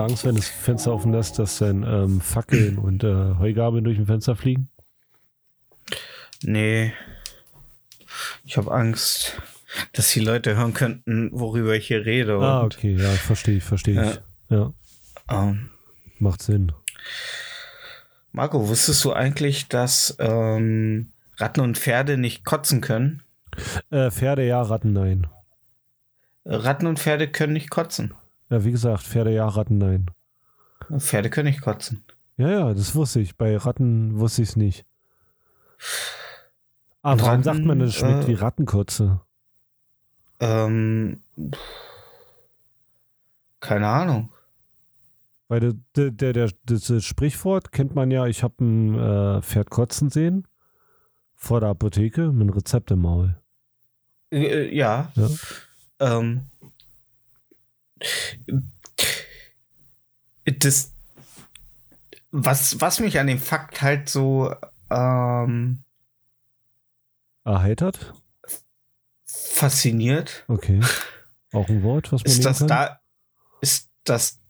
Angst, wenn das Fenster offen lässt, dass dann ähm, Fackeln und äh, Heugabeln durch ein Fenster fliegen? Nee. Ich habe Angst, dass die Leute hören könnten, worüber ich hier rede. Ah, okay, ja, verstehe ich, verstehe ich. Ja, ähm, macht Sinn. Marco, wusstest du eigentlich, dass ähm, Ratten und Pferde nicht kotzen können? Äh, Pferde ja, Ratten nein. Ratten und Pferde können nicht kotzen. Ja, wie gesagt, Pferde ja, Ratten nein. Pferde können nicht kotzen. Ja, ja, das wusste ich. Bei Ratten wusste ich es nicht. Aber warum Ratten, sagt man, das schmeckt äh, wie Rattenkotze? Ähm, keine Ahnung. Weil der, der, der, der, das Sprichwort kennt man ja, ich habe ein äh, Pferd kotzen sehen vor der Apotheke mit einem Rezept im Maul. Äh, ja. Ja. Ähm, das, was, was mich an dem Fakt halt so ähm, Erheitert? fasziniert, Okay. Auch ein Wort, was man ist das kann? da, ist das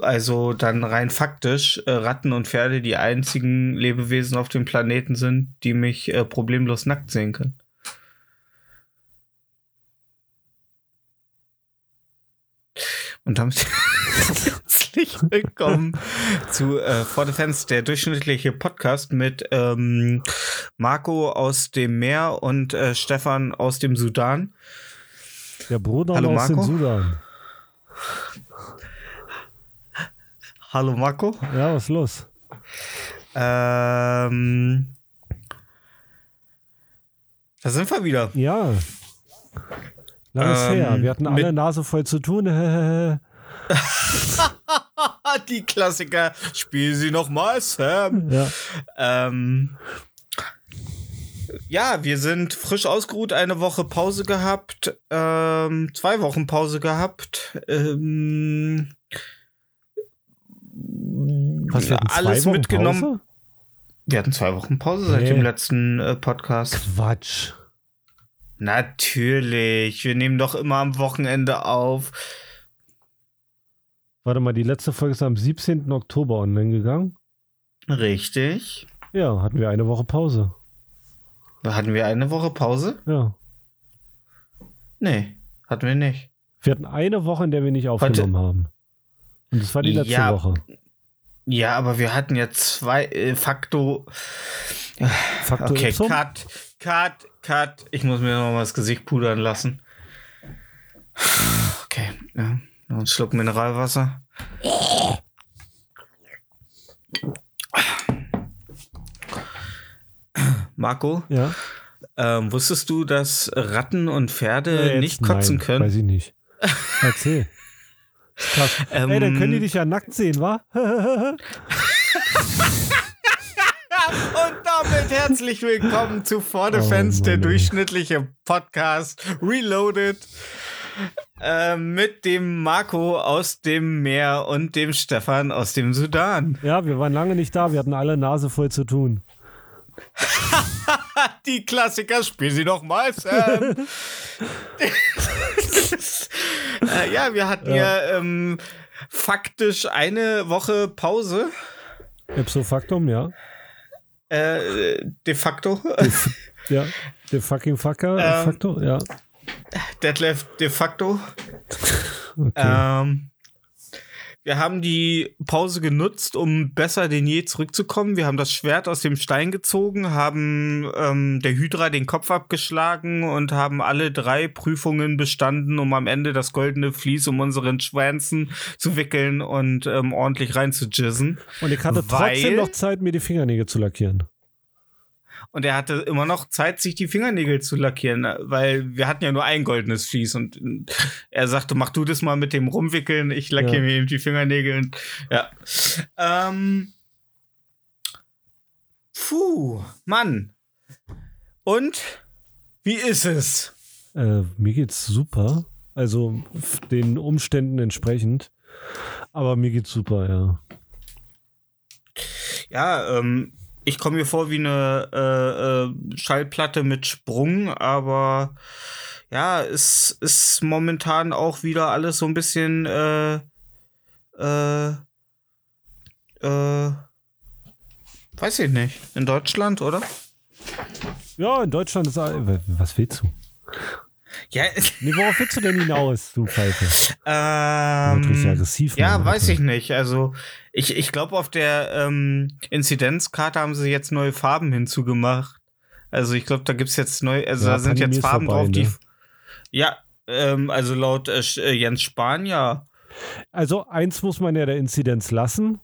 also dann rein faktisch äh, Ratten und Pferde die einzigen Lebewesen auf dem Planeten sind, die mich äh, problemlos nackt sehen können. Und damit herzlich willkommen zu äh, For the Fans, der durchschnittliche Podcast mit ähm, Marco aus dem Meer und äh, Stefan aus dem Sudan. Der Bruder Hallo, aus dem Marco? Sudan. Hallo Marco. Ja, was ist los? Ähm, da sind wir wieder. Ja. Langes Ähm, her. Wir hatten alle Nase voll zu tun. ja, Die Klassiker. Spiel sie noch mal, Sam. Ähm, ja, wir sind frisch ausgeruht, eine Woche Pause gehabt, ähm, zwei Wochen Pause gehabt. Ähm, Was, wir hatten zwei alles Wochen mitgenommen. Pause? Wir hatten zwei Wochen Pause seit Nee. dem letzten äh, Podcast. Quatsch. Natürlich, wir nehmen doch immer am Wochenende auf. Warte mal, die letzte Folge ist am 17. Oktober online gegangen. Richtig. Ja, hatten wir eine Woche Pause. Hatten wir eine Woche Pause? Ja. Nee, hatten wir nicht. Wir hatten eine Woche, in der wir nicht aufgenommen haben. Und das war die letzte Ja. Woche. Ja, aber wir hatten ja zwei äh, Fakto. Faktor Okay, Ipsum? cut, cut, cut. Ich muss mir noch mal das Gesicht pudern lassen. Okay, ja. Noch einen Schluck Mineralwasser. Marco, Ja. ähm, wusstest du, dass Ratten und Pferde Ja, jetzt nicht kotzen nein, können? Weiß ich nicht. Erzähl. Krass. Ähm, Ey, dann können die dich ja nackt sehen, wa? Und damit herzlich willkommen zu For the Oh Fans, der Mann, ey. durchschnittliche Podcast Reloaded. äh, mit dem Marco aus dem Meer und dem Stefan aus dem Sudan. Ja, wir waren lange nicht da, wir hatten alle Nase voll zu tun. Die Klassiker, spiel sie noch mal, Sam. äh, ja, wir hatten ja, ja ähm, faktisch eine Woche Pause. Ipso factum, ja. Äh, de facto. ja, de fucking fucker, ähm, facto, ja. Detlef de facto. Okay. Ähm, wir haben die Pause genutzt, um besser denn je zurückzukommen. Wir haben das Schwert aus dem Stein gezogen, haben ähm, der Hydra den Kopf abgeschlagen und haben alle drei Prüfungen bestanden, um am Ende das goldene Vlies um unseren Schwänzen zu wickeln und ähm, ordentlich reinzujizzen. Und ich hatte trotzdem noch Zeit, mir die Fingernägel zu lackieren. Und er hatte immer noch Zeit, sich die Fingernägel zu lackieren, weil wir hatten ja nur ein goldenes Vlies. Und er sagte, mach du das mal mit dem Rumwickeln, ich lackiere ja. mir eben die Fingernägel. Und, ja. Ähm, puh, Mann. Und wie ist es? Äh, mir geht's super. Also den Umständen entsprechend. Aber mir geht's super, ja. Ja, ähm, ich komme mir vor wie eine äh, äh, Schallplatte mit Sprung, aber ja, es ist momentan auch wieder alles so ein bisschen äh, äh, äh, weiß ich nicht. In Deutschland, oder? Ja, in Deutschland ist was willst du? Ja. Nee, worauf willst du denn hinaus, du Pfeife? Ähm, aggressiv. Ja, weiß ich nicht. Also, ich, ich glaube, auf der ähm, Inzidenzkarte haben sie jetzt neue Farben hinzugemacht. Also, ich glaube, da gibt es jetzt neue, also ja, da sind jetzt Farben vorbei, drauf, die. Ne? Ja, ähm, also laut äh, äh, Jens Spahn, ja. Also, eins muss man ja der Inzidenz lassen.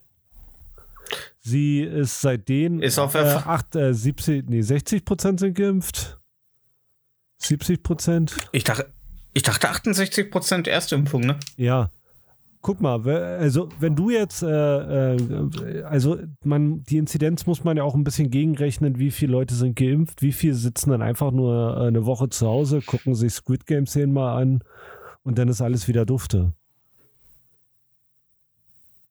Sie ist seitdem ist auf äh, 8, äh, 70, nee, 60 Prozent sind geimpft. 70 Prozent? Ich dachte, ich dachte 68 Prozent Erstimpfung, ne? Ja. Guck mal, also wenn du jetzt, äh, äh, also man, die Inzidenz muss man ja auch ein bisschen gegenrechnen, wie viele Leute sind geimpft, wie viele sitzen dann einfach nur äh, eine Woche zu Hause, gucken sich Squid Game Szenen mal an und dann ist alles wieder dufte.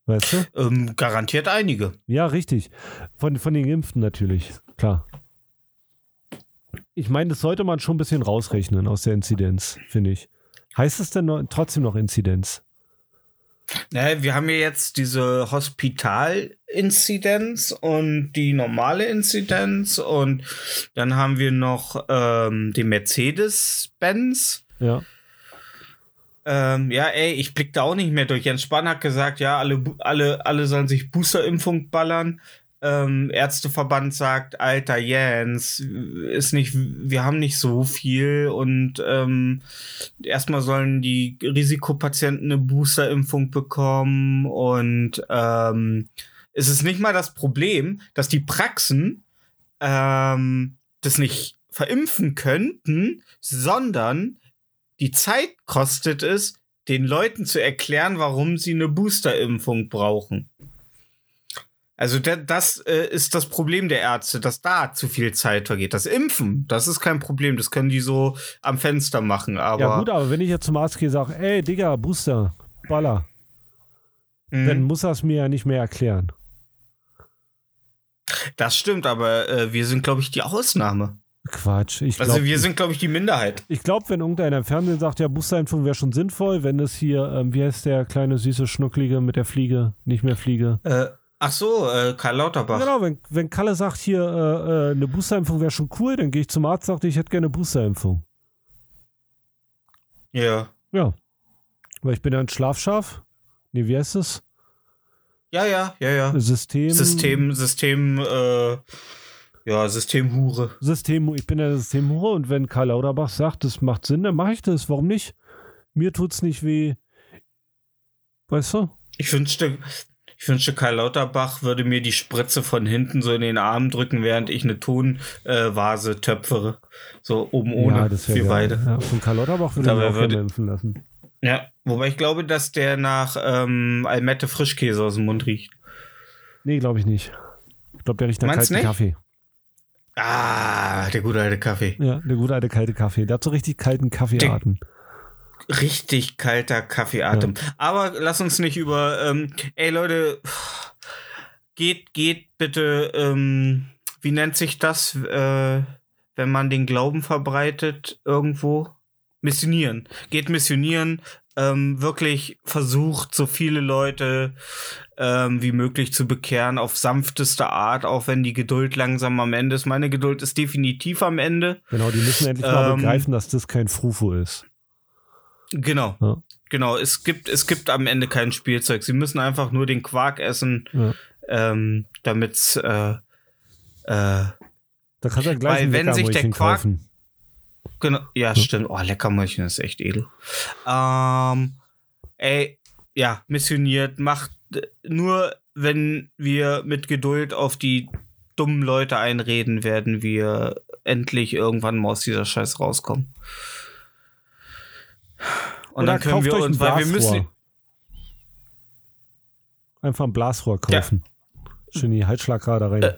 Weißt du? Ähm, garantiert einige. Ja, richtig. Von, von den Geimpften natürlich, klar. Ich meine, das sollte man schon ein bisschen rausrechnen aus der Inzidenz, finde ich. Heißt es denn noch, trotzdem noch Inzidenz? Naja, wir haben ja jetzt diese Hospital-Inzidenz und die normale Inzidenz und dann haben wir noch ähm, die Mercedes-Benz. Ja. Ähm, ja, ey, ich blick da auch nicht mehr durch. Jens Spahn hat gesagt, ja, alle, alle, alle sollen sich Booster-Impfung ballern ähm, Ärzteverband sagt, alter Jens, ist nicht, wir haben nicht so viel und ähm, erstmal sollen die Risikopatienten eine Boosterimpfung bekommen und ähm, es ist nicht mal das Problem, dass die Praxen ähm, das nicht verimpfen könnten, sondern die Zeit kostet es, den Leuten zu erklären, warum sie eine Boosterimpfung brauchen. Also das äh, ist das Problem der Ärzte, dass da zu viel Zeit vergeht. Das Impfen, das ist kein Problem, das können die so am Fenster machen. Aber ja gut, aber wenn ich jetzt zum Arzt gehe und sage, ey Digga, Booster, Baller, mhm. dann muss er es mir ja nicht mehr erklären. Das stimmt, aber äh, wir sind, glaube ich, die Ausnahme. Quatsch. Ich also glaub, also wir sind, glaube ich, die Minderheit. Ich glaube, wenn irgendeiner im Fernsehen sagt, ja, Boosterimpfung wäre schon sinnvoll, wenn es hier, ähm, wie heißt der kleine süße Schnucklige mit der Fliege, nicht mehr Fliege? Äh, Ach so, äh, Karl Lauterbach. Genau, wenn, wenn Kalle sagt, hier äh, äh, eine Boosterimpfung wäre schon cool, dann gehe ich zum Arzt und sage, ich hätte gerne eine Boosterimpfung. Ja. Ja. Weil ich bin ja ein Schlafschaf. Nee, wie heißt es? Ja, ja, ja, ja. System. System, System, äh, ja, Systemhure. System, ich bin ja Systemhure und wenn Karl Lauterbach sagt, das macht Sinn, dann mache ich das. Warum nicht? Mir tut's nicht weh. Weißt du? Ich wünschte, ich wünschte, Karl Lauterbach würde mir die Spritze von hinten so in den Arm drücken, während ich eine Tonvase äh, töpfere. So oben ohne ja, das für beide. Ja, von Karl Lauterbach würde ich würde, impfen lassen. Ja, wobei ich glaube, dass der nach ähm, Almette Frischkäse aus dem Mund riecht. Nee, glaube ich nicht. Ich glaube, der riecht nach kalten nicht? Kaffee. Ah, der gute alte Kaffee. Ja, der gute alte kalte Kaffee. Der hat so richtig kalten Kaffeearten. Richtig kalter Kaffeeatem. Aber lass uns nicht über, ähm, ey Leute, geht, geht bitte, ähm, wie nennt sich das, äh, wenn man den Glauben verbreitet irgendwo? Missionieren. Geht missionieren, ähm, wirklich versucht, so viele Leute ähm, wie möglich zu bekehren, auf sanfteste Art, auch wenn die Geduld langsam am Ende ist. Meine Geduld ist definitiv am Ende. Genau, die müssen endlich mal begreifen, dass das kein Frufo ist. Genau. Ja. Genau, es gibt, es gibt am Ende kein Spielzeug. Sie müssen einfach nur den Quark essen, Ja. ähm, damit äh, äh, Da du ja gleich Weil wenn sich der Quark- kaufen. Genau, ja, stimmt. Oh, Leckermäulchen ist echt edel. Ähm, ey, ja, missioniert, macht nur, wenn wir mit Geduld auf die dummen Leute einreden, werden wir endlich irgendwann mal aus dieser Scheiß rauskommen. Und Oder dann können kauft wir euch uns, weil wir müssen. Einfach ein Blasrohr kaufen. Schön die Halsschlagader rein. Äh,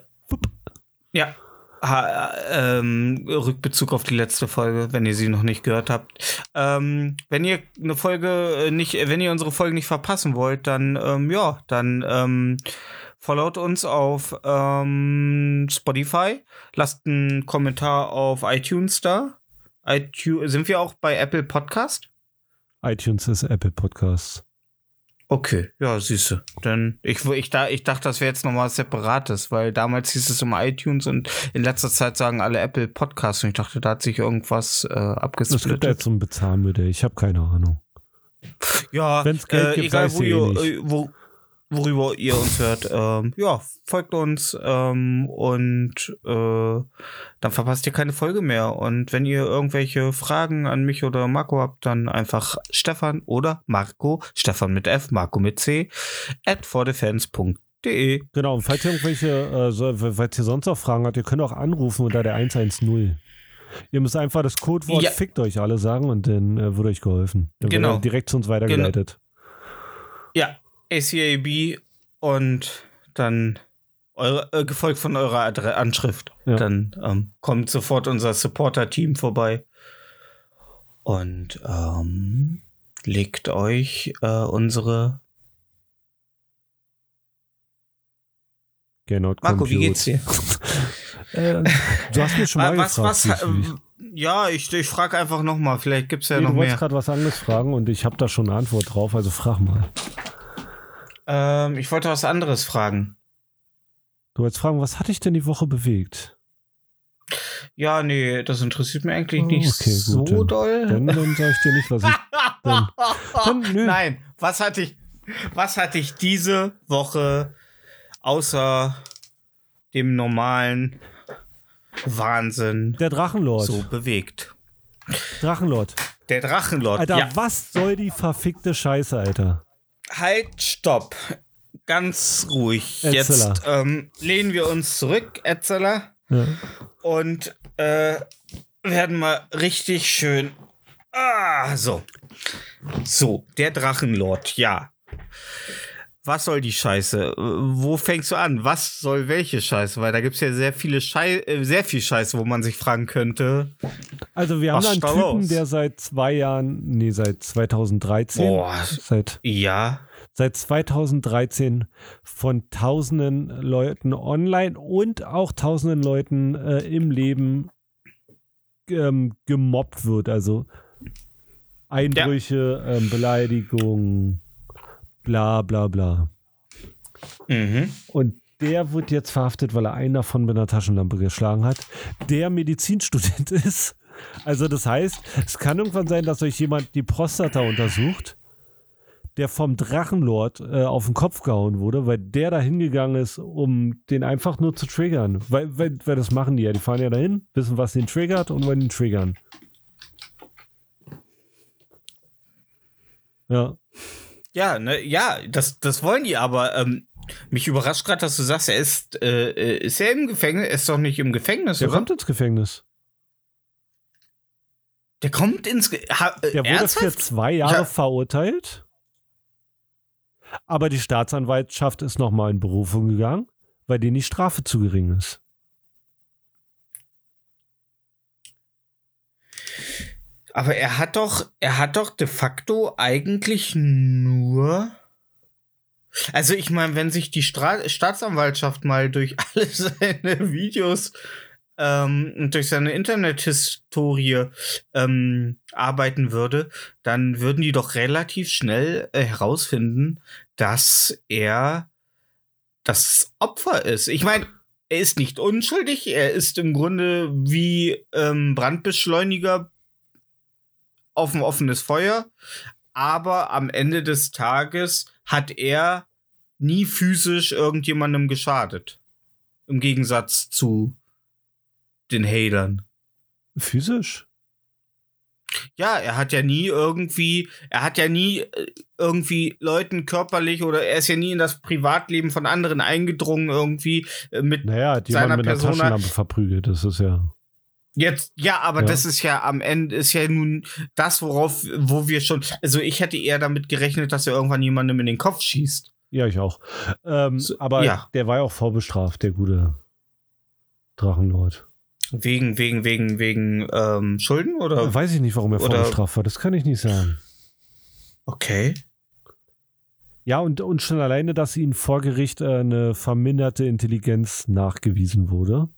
Ja. Ha, ähm, Rückbezug auf die letzte Folge, wenn ihr sie noch nicht gehört habt. Ähm, wenn ihr eine Folge äh, nicht, wenn ihr unsere Folge nicht verpassen wollt, dann ähm, ja, dann ähm, followt uns auf ähm, Spotify, lasst einen Kommentar auf iTunes da. iTunes, sind wir auch bei Apple Podcast? iTunes ist Apple Podcasts. Okay, ja, siehste. Denn ich, ich, da, ich dachte, das wäre jetzt nochmal was Separates, weil damals hieß es immer iTunes und in letzter Zeit sagen alle Apple Podcasts und ich dachte, da hat sich irgendwas äh, Es gibt abgesplittet. jetzt so ein Bezahlmodell. Ich habe keine Ahnung. Ja, Wenn's Geld äh, gibt, egal weiß wo ich ihr, eh nicht. wo, worüber ihr uns hört. Ähm, ja, folgt uns ähm, und äh, dann verpasst ihr keine Folge mehr. Und wenn ihr irgendwelche Fragen an mich oder Marco habt, dann einfach Stefan oder Marco, Stefan mit F, Marco mit C, at fordefans.de. Genau, und falls ihr irgendwelche, äh, so, falls ihr sonst noch Fragen habt, ihr könnt auch anrufen unter der 110. Ihr müsst einfach das Codewort Ja. fickt euch alle sagen und dann äh, wird euch geholfen. Dann Genau. wird er direkt zu uns weitergeleitet. Ja, ACAB und dann eure, äh, gefolgt von eurer Adre Anschrift. Ja. Dann ähm, kommt sofort unser Supporter-Team vorbei und ähm, legt euch äh, unsere. Genau, Marco, wie geht's dir? Äh, du hast mich schon mal was, gefragt. was, wie es lief. äh, ja, ich, ich frage einfach noch mal. Vielleicht gibt's ja nee, noch du wolltest mehr. gerade was anderes fragen und ich habe da schon eine Antwort drauf, also frag mal. Ähm, ich wollte was anderes fragen. Du wolltest fragen, was hat dich denn die Woche bewegt? Ja, nee, das interessiert mich eigentlich Oh, nicht okay, gut, so dann- doll. Dann, dann sage ich dir nicht, was ich. Dann, dann, nö. Nein, was hatte ich, was hatte ich diese Woche außer dem normalen Wahnsinn Der Drachenlord. so bewegt? Drachenlord. Der Drachenlord. Alter, ja. was soll die verfickte Scheiße, Alter? Halt, stopp. Ganz ruhig. Etzeler. Jetzt ähm, lehnen wir uns zurück, Etzeler, Ja. und äh, werden mal richtig schön. Ah, so. So, der Drachenlord, ja. Was soll die Scheiße? Äh, Wo fängst du an? Was soll welche Scheiße? Weil da gibt es ja sehr viele Schei äh, sehr viel Scheiße, wo man sich fragen könnte. Also, wir haben da einen Typen, los? der seit zwei Jahren, nee, seit 2013, Boah. seit, Ja. seit 2013 von tausenden Leuten online und auch tausenden Leuten äh, im Leben ähm, gemobbt wird. Also Einbrüche, ähm, Beleidigungen, bla bla bla. Mhm. Und der wird jetzt verhaftet, weil er einen davon mit einer Taschenlampe geschlagen hat, der Medizinstudent ist. Also das heißt, es kann irgendwann sein, dass euch jemand die Prostata untersucht, der vom Drachenlord äh, auf den Kopf gehauen wurde, weil der da hingegangen ist, um den einfach nur zu triggern. Weil, weil, weil das machen die ja. Die fahren ja dahin, wissen, was den triggert und wollen ihn triggern. Ja. Ja, ne, ja, das, das wollen die, aber ähm, mich überrascht gerade, dass du sagst, er ist, äh, äh, ist er im Gefängnis? Er ist doch nicht im Gefängnis, Der oder? kommt ins Gefängnis. Der kommt ins Ge ha, äh, Der wurde ernsthaft? für zwei Jahre Ja. verurteilt. Aber die Staatsanwaltschaft ist nochmal in Berufung gegangen, weil denen die Strafe zu gering ist. Aber er hat doch, er hat doch de facto eigentlich nur. Also ich meine, wenn sich die Stra Staatsanwaltschaft mal durch alle seine Videos ähm, und durch seine Internethistorie ähm, arbeiten würde, dann würden die doch relativ schnell äh, herausfinden, dass er das Opfer ist. Ich meine, er ist nicht unschuldig, er ist im Grunde wie ähm, Brandbeschleuniger auf ein offenes Feuer, aber am Ende des Tages hat er nie physisch irgendjemandem geschadet. Im Gegensatz zu den Hatern. Physisch? Ja, er hat ja nie irgendwie, er hat ja nie äh, irgendwie Leuten körperlich oder er ist ja nie in das Privatleben von anderen eingedrungen irgendwie äh, mit Naja, hat seiner jemand mit einer Persona- Taschenlampe verprügelt, das ist ja. Jetzt, ja, aber Ja. das ist ja am Ende, ist ja nun das, worauf, wo wir schon, also ich hätte eher damit gerechnet, dass er irgendwann jemandem in den Kopf schießt. Ja, ich auch. Ähm, So, aber ja. der war ja auch vorbestraft, der gute Drachenlord. Wegen, wegen, wegen, wegen ähm, Schulden oder? Weiß ich nicht, warum er Oder- vorbestraft war, das kann ich nicht sagen. Okay. Ja, und, und schon alleine, dass ihnen vor Gericht äh, eine verminderte Intelligenz nachgewiesen wurde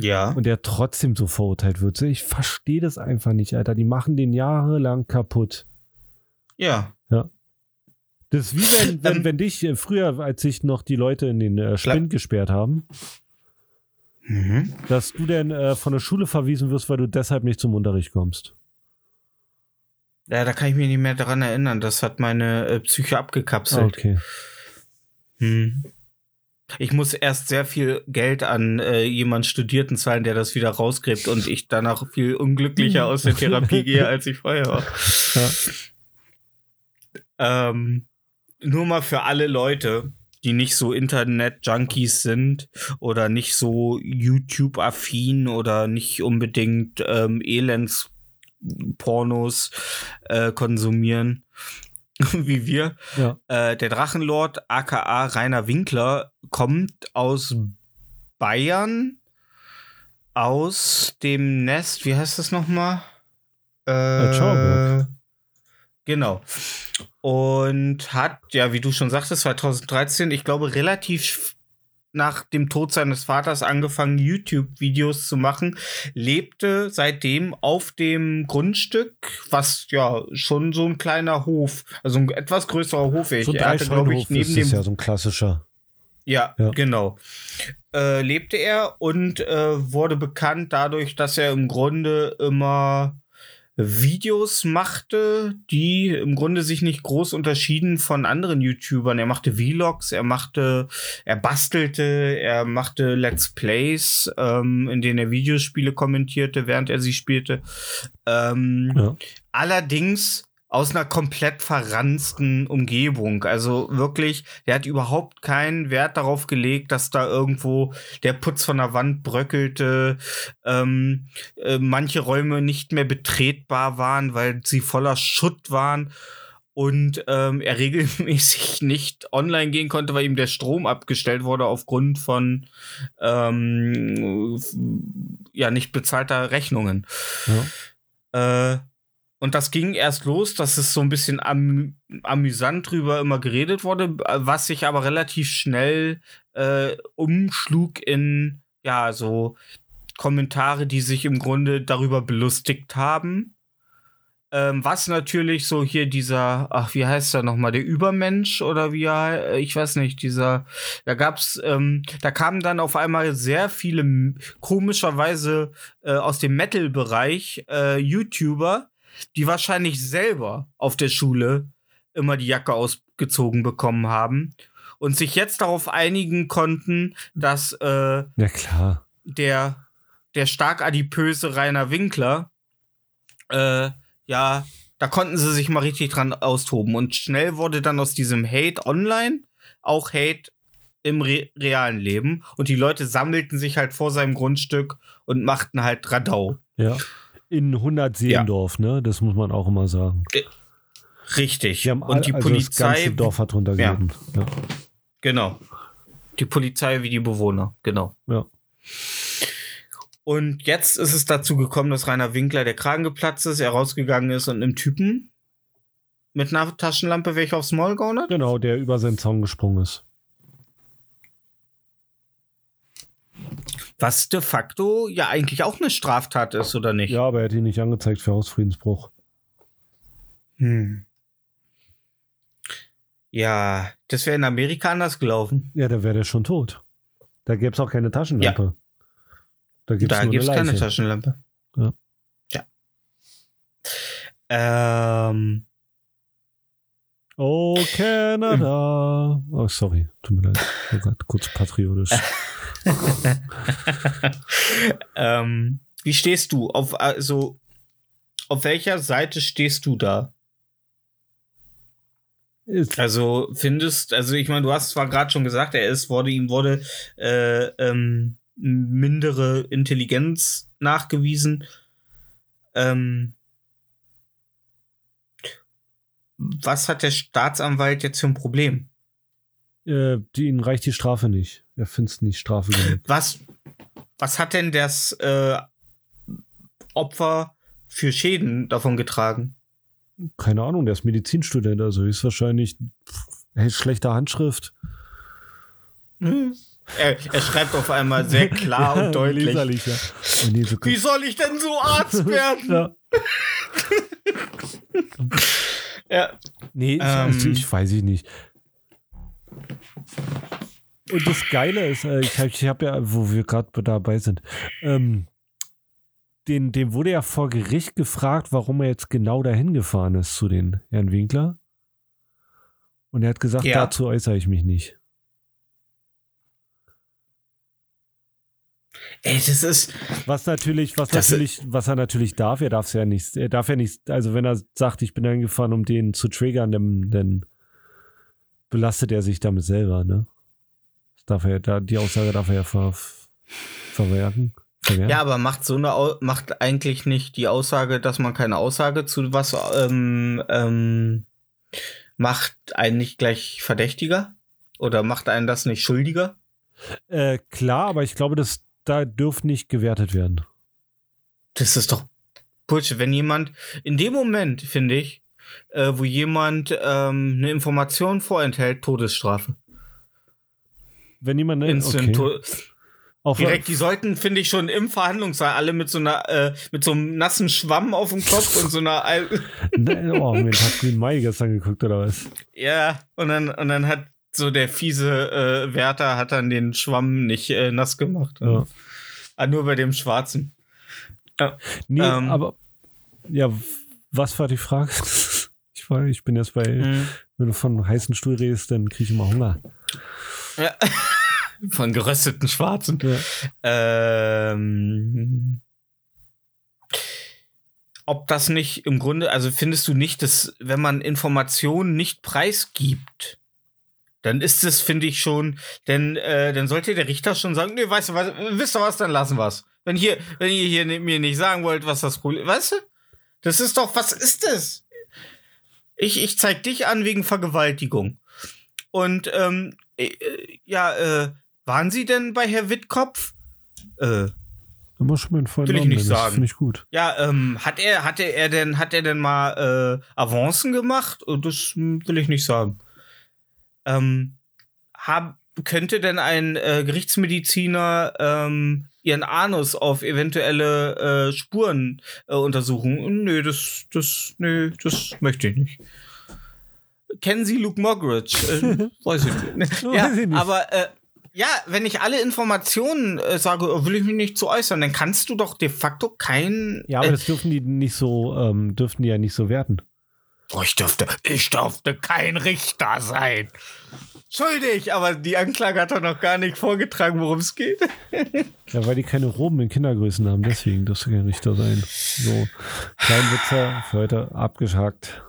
Ja. und er trotzdem so verurteilt wird. Ich verstehe das einfach nicht, Alter. Die machen den jahrelang kaputt. Ja. Das ist wie wenn, wenn, Ähm. wenn dich äh, früher, als sich noch die Leute in den äh, Spind gesperrt haben, Mhm. dass du denn äh, von der Schule verwiesen wirst, weil du deshalb nicht zum Unterricht kommst. Ja, da kann ich mich nicht mehr daran erinnern. Das hat meine äh, Psyche abgekapselt. Okay. Hm. Ich muss erst sehr viel Geld an äh, jemanden Studierten zahlen, der das wieder rausgräbt und ich danach viel unglücklicher aus der Therapie gehe, als ich vorher war. Ähm, nur mal für alle Leute, die nicht so Internet-Junkies sind oder nicht so YouTube-affin oder nicht unbedingt ähm, Elends-Pornos äh, konsumieren, wie wir. Ja. Äh, der Drachenlord, aka Rainer Winkler, kommt aus Bayern, aus dem Nest, wie heißt das nochmal? Äh, Schauerberg. Genau. Und hat, ja, wie du schon sagtest, 2013, ich glaube, relativ nach dem Tod seines Vaters angefangen, YouTube-Videos zu machen, lebte seitdem auf dem Grundstück, was ja schon so ein kleiner Hof, also ein etwas größerer Hof. So er hatte, glaube ich, neben ist dem ja so ein klassischer. ja, Ja. genau. Äh, lebte er und äh, wurde bekannt dadurch, dass er im Grunde immer Videos machte, die im Grunde sich nicht groß unterschieden von anderen YouTubern. Er machte Vlogs, er machte, er bastelte, er machte Let's Plays, ähm, in denen er Videospiele kommentierte, während er sie spielte. Ähm, Ja. Allerdings aus einer komplett verransten Umgebung. Also wirklich, der hat überhaupt keinen Wert darauf gelegt, dass da irgendwo der Putz von der Wand bröckelte, ähm, äh, manche Räume nicht mehr betretbar waren, weil sie voller Schutt waren und ähm, er regelmäßig nicht online gehen konnte, weil ihm der Strom abgestellt wurde aufgrund von ähm, ja nicht bezahlter Rechnungen. Ja. Äh, und das ging erst los, dass es so ein bisschen am, amüsant drüber immer geredet wurde, was sich aber relativ schnell äh, umschlug in, ja, so Kommentare, die sich im Grunde darüber belustigt haben. Ähm, was natürlich so hier dieser, ach, wie heißt er nochmal, der Übermensch oder wie er, ich weiß nicht, dieser, da gab's, ähm, da kamen dann auf einmal sehr viele komischerweise äh, aus dem Metal-Bereich äh, YouTuber, die wahrscheinlich selber auf der Schule immer die Jacke ausgezogen bekommen haben und sich jetzt darauf einigen konnten, dass äh, Ja, klar. der, der stark adipöse Rainer Winkler, äh, ja, da konnten sie sich mal richtig dran austoben. Und schnell wurde dann aus diesem Hate online auch Hate im re realen Leben. Und die Leute sammelten sich halt vor seinem Grundstück und machten halt Radau. Ja. In 100 Seelendorf, ne? Das muss man auch immer sagen. Richtig. Die haben und die all- also Das Polizei, ganze Dorf hat drunter Ja. Ja. genau. Die Polizei wie die Bewohner, genau. Ja. Und jetzt ist es dazu gekommen, dass Rainer Winkler der Kragen geplatzt ist, er rausgegangen ist und einem Typen mit einer Taschenlampe welche aufs Maul gehauen hat. Genau, der über seinen Zaun gesprungen ist. Was de facto ja eigentlich auch eine Straftat ist, oder nicht? Ja, aber er hat ihn nicht angezeigt für Hausfriedensbruch. Hm. Ja, das wäre in Amerika anders gelaufen. Ja, da wäre der schon tot. Da gäbe es auch keine Taschenlampe. Da gibt es Da gibt es eine keine. Taschenlampe. Ja. Ja. Ähm, Oh, Canada. Oh, sorry. Tut mir leid. Oh Gott, kurz patriotisch. ähm, wie stehst du auf also auf welcher Seite stehst du da? Also findest, also ich meine, du hast zwar gerade schon gesagt, er ist wurde ihm wurde äh, ähm, mindere Intelligenz nachgewiesen. Ähm, was hat der Staatsanwalt jetzt für ein Problem? äh, die, ihnen reicht die Strafe nicht. Er findet es nicht Strafe genug. Was, was hat denn das äh, Opfer für Schäden davon getragen? Keine Ahnung, der ist Medizinstudent, also höchstwahrscheinlich hey, schlechte Handschrift. Hm. Er, er schreibt auf einmal sehr klar und deutlich. Und diese- Wie soll ich denn so Arzt werden? ja. ja. Nee, ich, Ähm. also ich weiß ich nicht. Und das Geile ist, äh, ich habe ich hab ja, wo wir gerade dabei sind, ähm, den, dem wurde ja vor Gericht gefragt, warum er jetzt genau dahin gefahren ist zu den Herrn Winkler. Und er hat gesagt, Ja. dazu äußere ich mich nicht. Ey, das ist. Was natürlich, was natürlich, was er natürlich darf, er darf es ja nicht, er darf ja nicht, also wenn er sagt, ich bin dahin gefahren, um den zu triggern, dann, dann belastet er sich damit selber, ne? Er, da, die Aussage darf er ja ver, verwerten. verwerten. Ja, aber macht so eine Au macht eigentlich nicht die Aussage, dass man keine Aussage zu was ähm, ähm, macht einen nicht gleich verdächtiger? Oder macht einen das nicht schuldiger? Äh, klar, aber ich glaube, das da dürfte nicht gewertet werden. Das ist doch Bullshit. Wenn jemand, in dem Moment, finde ich, äh, wo jemand ähm, eine Information vorenthält, Todesstrafe. Wenn jemand ne, Instant okay. Auch Direkt, die sollten, finde ich, schon im Verhandlungssaal alle mit so einer, äh, mit so einem nassen Schwamm auf dem Kopf und so einer, Al- ne, oh, Moment, hat Green Mai gestern geguckt oder was? ja, und dann, und dann hat so der fiese äh, Wärter hat dann den Schwamm nicht äh, nass gemacht. Ja. Ah, nur bei dem Schwarzen. Nee, Ähm. aber ja, was war die Frage? Ich, war, ich bin jetzt bei, Mhm. wenn du von heißen Stuhl redest, dann kriege ich immer Hunger. Ja. Von gerösteten Schwarzen. Ja. Ähm, ob das nicht im Grunde, also findest du nicht, dass wenn man Informationen nicht preisgibt, dann ist es, finde ich schon, denn äh, dann sollte der Richter schon sagen, nee, weißt du was, wisst ihr was, dann lassen wir's. Wenn hier, wenn ihr hier mir nicht sagen wollt, was das Problem, weißt du? Das ist doch, was ist das? Ich, ich zeig dich an wegen Vergewaltigung. Und ähm, äh, ja, äh, waren Sie denn bei Herr Wittkopf? Äh, Da muss einen vollen Will ich nicht sagen. Finde ich gut. ja, ähm, hat er, hatte er denn, hat er denn mal äh, Avancen gemacht? Oh, Das hm, will ich nicht sagen. Ähm, hab, könnte denn ein äh, Gerichtsmediziner ähm, ihren Anus auf eventuelle äh, Spuren äh, untersuchen? Nö, das, das, nö, das möchte ich nicht. Kennen Sie Luke Moggridge? Äh, weiß ich nicht. ja, Weiß ich nicht. aber äh, ja, wenn ich alle Informationen äh, sage, oh, will ich mich nicht zu äußern, dann kannst du doch de facto kein. Ja, aber äh, das dürfen die nicht so, ähm, dürfen die ja nicht so werten. Oh, ich dürfte, ich dürfte kein Richter sein. Schuldig, aber die Anklage hat doch noch gar nicht vorgetragen, worum es geht. Ja, weil die keine Roben in Kindergrößen haben, deswegen dürfte kein Richter sein. So, Kleinwitzer für heute abgeschakt.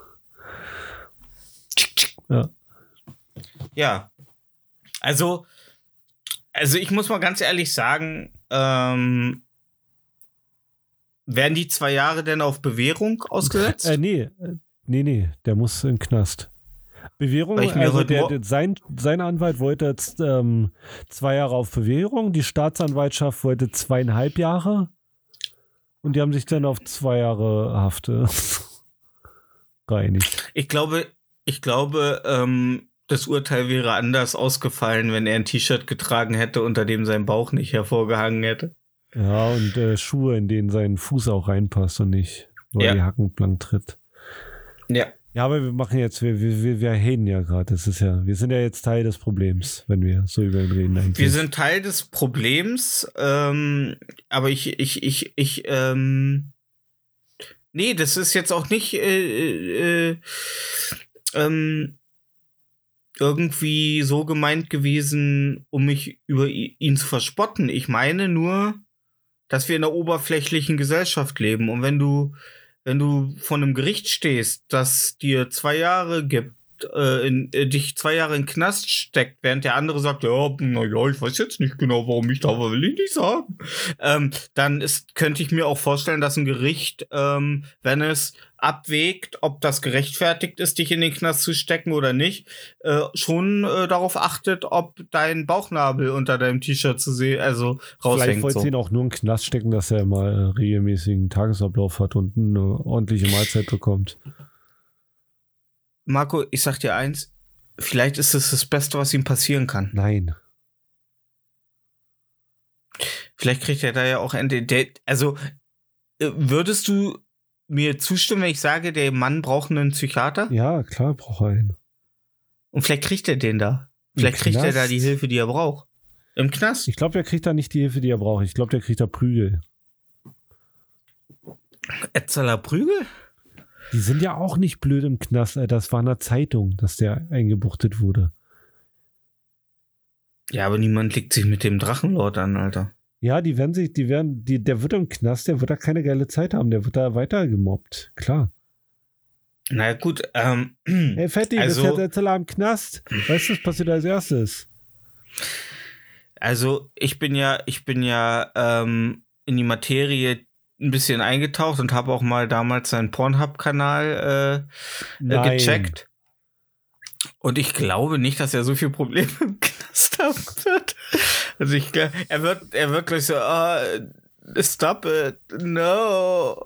Ja. Ja. Also, also ich muss mal ganz ehrlich sagen, ähm, werden die zwei Jahre denn auf Bewährung ausgesetzt? Äh, nee, nee, nee, der muss in den Knast. Bewährung, Weil ich mir also der, der, sein, sein Anwalt wollte jetzt ähm, zwei Jahre auf Bewährung, die Staatsanwaltschaft wollte zweieinhalb Jahre und die haben sich dann auf zwei Jahre Haft äh, geeinigt. Ich glaube, ich glaube, ähm, das Urteil wäre anders ausgefallen, wenn er ein T-Shirt getragen hätte, unter dem sein Bauch nicht hervorgehangen hätte. Ja, und äh, Schuhe, in denen sein Fuß auch reinpasst und nicht, weil Ja. die Hacken blank tritt. Ja. Ja, aber wir machen jetzt, wir, wir, wir, wir reden ja gerade. Das ist ja, wir sind ja jetzt Teil des Problems, wenn wir so über ihn reden eigentlich. Wir sind Teil des Problems, ähm, aber ich, ich, ich, ich, ähm, nee, das ist jetzt auch nicht äh, äh, ähm, irgendwie so gemeint gewesen, um mich über ihn zu verspotten. Ich meine nur, dass wir in einer oberflächlichen Gesellschaft leben und wenn du, wenn du vor einem Gericht stehst, das dir zwei Jahre gibt, äh, in, äh, dich zwei Jahre in den Knast steckt, während der andere sagt, ja, naja, ich weiß jetzt nicht genau, warum ich da war, will ich nicht sagen. Ähm, dann ist, könnte ich mir auch vorstellen, dass ein Gericht, ähm, wenn es abwägt, ob das gerechtfertigt ist, dich in den Knast zu stecken oder nicht, äh, schon äh, darauf achtet, ob dein Bauchnabel unter deinem T-Shirt zu sehen, also Vielleicht raushängt. wollte So. ihn auch nur in den Knast stecken, dass er mal äh, regelmäßigen Tagesablauf hat und eine ordentliche Mahlzeit bekommt. Marco, ich sag dir eins, vielleicht ist es das Beste, was ihm passieren kann. Nein. Vielleicht kriegt er da ja auch Ende. Also, äh, würdest du mir zustimmen, wenn ich sage, der Mann braucht einen Psychiater? Ja, klar, braucht er einen. Und vielleicht kriegt er den da. Vielleicht kriegt er da die Hilfe, die er braucht. Im Knast. Ich glaube, der kriegt da nicht die Hilfe, die er braucht. Ich glaube, der kriegt da Prügel. Etzeler Prügel? Die sind ja auch nicht blöd im Knast. Alter. Das war in der Zeitung, dass der eingebuchtet wurde. Ja, aber niemand legt sich mit dem Drachenlord an, Alter. Ja, die werden sich, die werden, die, der wird im Knast, der wird da keine geile Zeit haben. Der wird da weiter gemobbt. Klar. Na gut, ähm. Hey, Fetti, Also- bist jetzt Etzela im Knast. Weißt du, was passiert als erstes? Also, ich bin ja, ich bin ja ähm, in die Materie ein bisschen eingetaucht und habe auch mal damals seinen Pornhub-Kanal äh, äh, gecheckt. Und ich glaube nicht, dass er so viel Probleme im Knast haben wird. Also ich glaube, er wird, er wird gleich so, ah, stop it, no.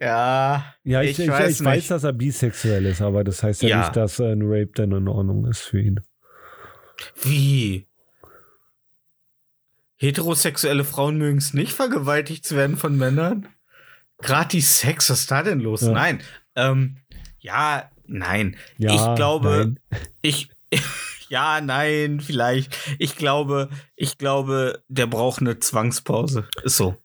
Ja, Ja, ich, ich, weiß ich weiß, dass er bisexuell ist, aber das heißt ja, Ja. nicht, dass ein Rape dann in Ordnung ist für ihn. Wie? Heterosexuelle Frauen mögen es nicht, vergewaltigt zu werden von Männern? Gratis Sex, was ist da denn los? Ja. Nein. Ähm, ja, nein. Ja, ich glaube, nein. ich. Ja, nein, vielleicht. Ich glaube, ich glaube, der braucht eine Zwangspause. Ist so.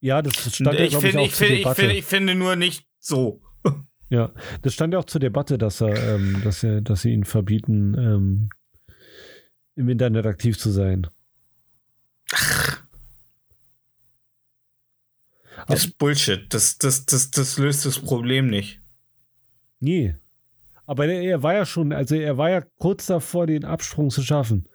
Ja, das stand ja, ich, ich, finde, auch ich, zur finde, ich, Debatte. finde, ich finde nur nicht so. ja, das stand ja auch zur Debatte, dass er, ähm, dass er, dass sie ihn verbieten, ähm, im Internet aktiv zu sein. Das ist Bullshit. Das, das, das, das löst das Problem nicht. Nee. Aber er, er war ja schon, also er war ja kurz davor, den Absprung zu schaffen.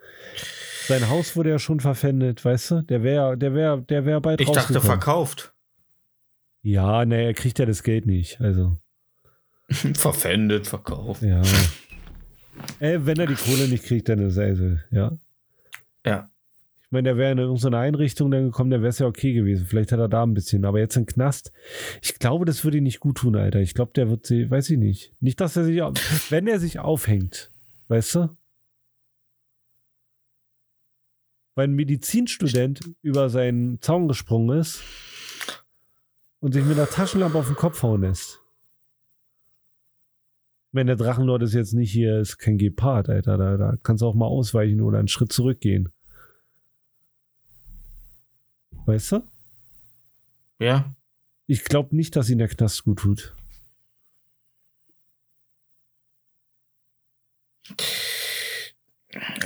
Sein Haus wurde ja schon verpfändet, weißt du? Der wäre, der wäre, der wäre bald Ich dachte, verkauft. Ja, ne, er kriegt ja das Geld nicht. Also, Verpfändet, verkauft. ja. Äh, wenn er die Kohle nicht kriegt, dann ist er also, ja. Ja. Ich meine, der wäre in irgendeine Einrichtung dann gekommen, dann wäre es ja okay gewesen. Vielleicht hat er da ein bisschen, aber jetzt im Knast. Ich glaube, das würde ihm nicht gut tun, Alter. Ich glaube, der wird sie, weiß ich nicht. Nicht, dass er sich, wenn er sich aufhängt, weißt du? Weil ein Medizinstudent über seinen Zaun gesprungen ist und sich mit einer Taschenlampe auf den Kopf hauen lässt. Wenn der Drachenlord ist jetzt nicht hier, ist kein Gepard, Alter. Da, da kannst du auch mal ausweichen oder einen Schritt zurückgehen. Weißt du? Ja. Ich glaube nicht, dass ihn der Knast gut tut.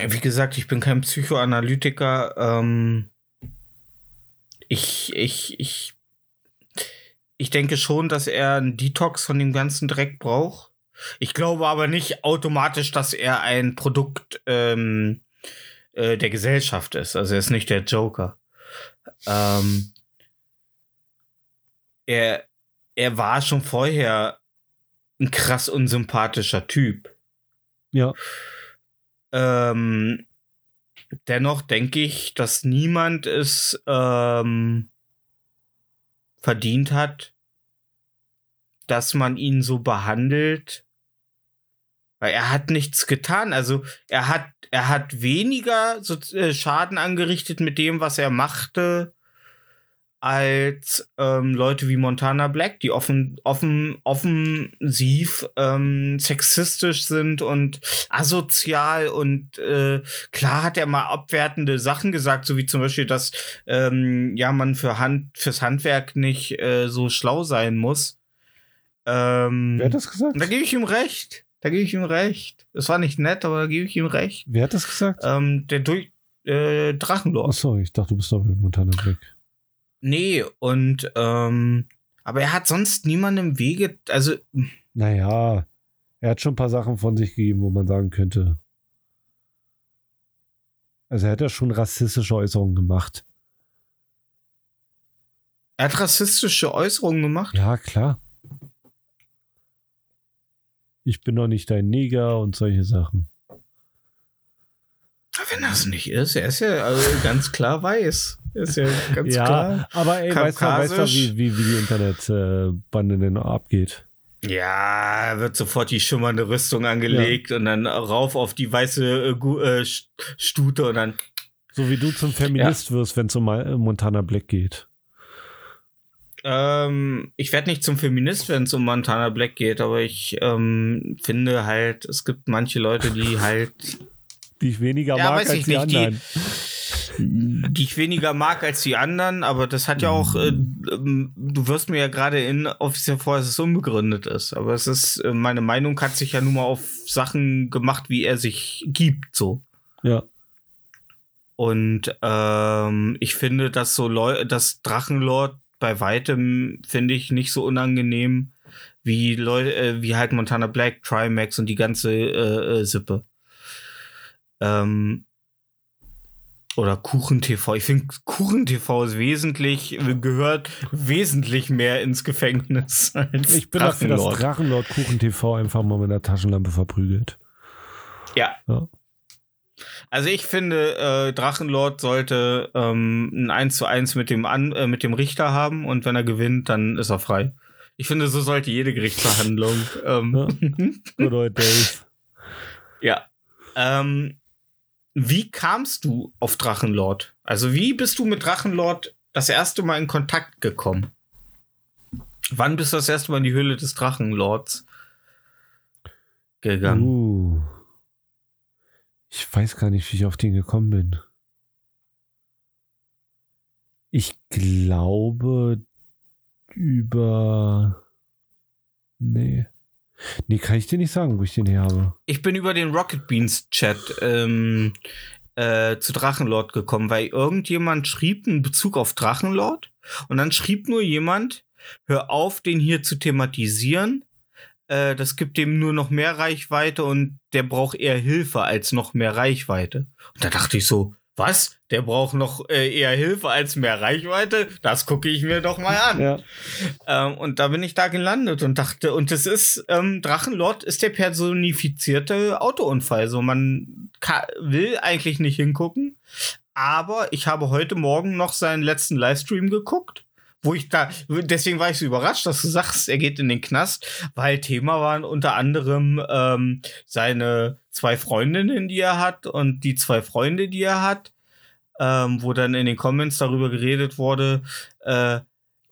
Wie gesagt, ich bin kein Psychoanalytiker. Ähm, ich, ich, ich, ich denke schon, dass er einen Detox von dem ganzen Dreck braucht. Ich glaube aber nicht automatisch, dass er ein Produkt ähm, äh, der Gesellschaft ist. Also er ist nicht der Joker. Ähm, er, er war schon vorher ein krass unsympathischer Typ. Ja. Ähm, dennoch denke ich, dass niemand es ähm, verdient hat, dass man ihn so behandelt. Weil er hat nichts getan. Also er hat, er hat weniger so, äh, Schaden angerichtet mit dem, was er machte, als ähm, Leute wie Montana Black, die offen, offen, offensiv ähm, sexistisch sind und asozial und äh, klar hat er mal abwertende Sachen gesagt, so wie zum Beispiel, dass ähm, ja man für Hand fürs Handwerk nicht äh, so schlau sein muss. Ähm, Wer hat das gesagt? Da gebe ich ihm recht. Da gebe ich ihm recht. Es war nicht nett, aber da gebe ich ihm recht. Wer hat das gesagt? Ähm, der durch äh, Drachenlord. Achso, ich dachte, du bist doch mit Montana Black. Nee, und ähm, aber er hat sonst niemandem im Wege, also Naja, er hat schon ein paar Sachen von sich gegeben, wo man sagen könnte. Also er hat ja schon rassistische Äußerungen gemacht. er hat rassistische Äußerungen gemacht. Ja, klar. Ich bin doch nicht dein Neger und solche Sachen. Wenn das nicht ist, er ist ja also ganz klar weiß. Er ist ja ganz ja, klar. aber ey, weißt du, weißt du wie, wie, wie die Internetbande denn abgeht? Ja, wird sofort die schimmernde Rüstung angelegt und dann rauf auf die weiße äh, äh, St- Stute und dann So wie du zum Feminist wirst, wenn es um äh, Montana Black geht. Ähm, ich werde nicht zum Feminist, wenn es um Montana Black geht, aber ich ähm, finde halt, es gibt manche Leute, die halt, Die ich weniger Ja, mag als die nicht, die- anderen. die ich weniger mag als die anderen, aber das hat ja auch, äh, ähm, du wirst mir ja gerade inoffiziell vor, dass es unbegründet ist, aber es ist, äh, meine Meinung hat sich ja nun mal auf Sachen gemacht, wie er sich gibt, so. Ja. Und ähm, ich finde, dass so Leute, das Drachenlord bei weitem finde ich nicht so unangenehm wie Leute, äh, wie halt Montana Black, Trimax und die ganze äh, äh, Sippe. Ähm, oder Kuchen TV. Ich finde, Kuchen TV ist wesentlich, gehört wesentlich mehr ins Gefängnis als Ich bin dafür, dass Drachenlord. Drachenlord Kuchen TV einfach mal mit einer Taschenlampe verprügelt. Ja. Ja. Also ich finde, äh, Drachenlord sollte ähm, ein 1 zu 1 mit dem, An äh, mit dem Richter haben und wenn er gewinnt, dann ist er frei. Ich finde, so sollte jede Gerichtsverhandlung. Ähm, Good old days. ja. Ähm, wie kamst du auf Drachenlord? Also wie bist du mit Drachenlord das erste Mal in Kontakt gekommen? Wann bist du das erste Mal in die Höhle des Drachenlords gegangen? Uh. Ich weiß gar nicht, wie ich auf den gekommen bin. Ich glaube über. Nee. Nee, kann ich dir nicht sagen, wo ich den her habe. Ich bin über den Rocket Beans Chat ähm, äh, zu Drachenlord gekommen, weil irgendjemand schrieb einen Bezug auf Drachenlord und dann schrieb nur jemand, hör auf, den hier zu thematisieren. Äh, das gibt dem nur noch mehr Reichweite und der braucht eher Hilfe als noch mehr Reichweite. Und da dachte ich so, was? Der braucht noch äh, eher Hilfe als mehr Reichweite? Das gucke ich mir doch mal an. Ja. Ähm, und da bin ich da gelandet und dachte, und das ist, ähm, Drachenlord ist der personifizierte Autounfall. So, man will eigentlich nicht hingucken, aber ich habe heute Morgen noch seinen letzten Livestream geguckt. Wo ich da, deswegen war ich so überrascht, dass du sagst, er geht in den Knast, weil Thema waren unter anderem ähm, seine zwei Freundinnen, die er hat und die zwei Freunde, die er hat, ähm, wo dann in den Comments darüber geredet wurde, äh,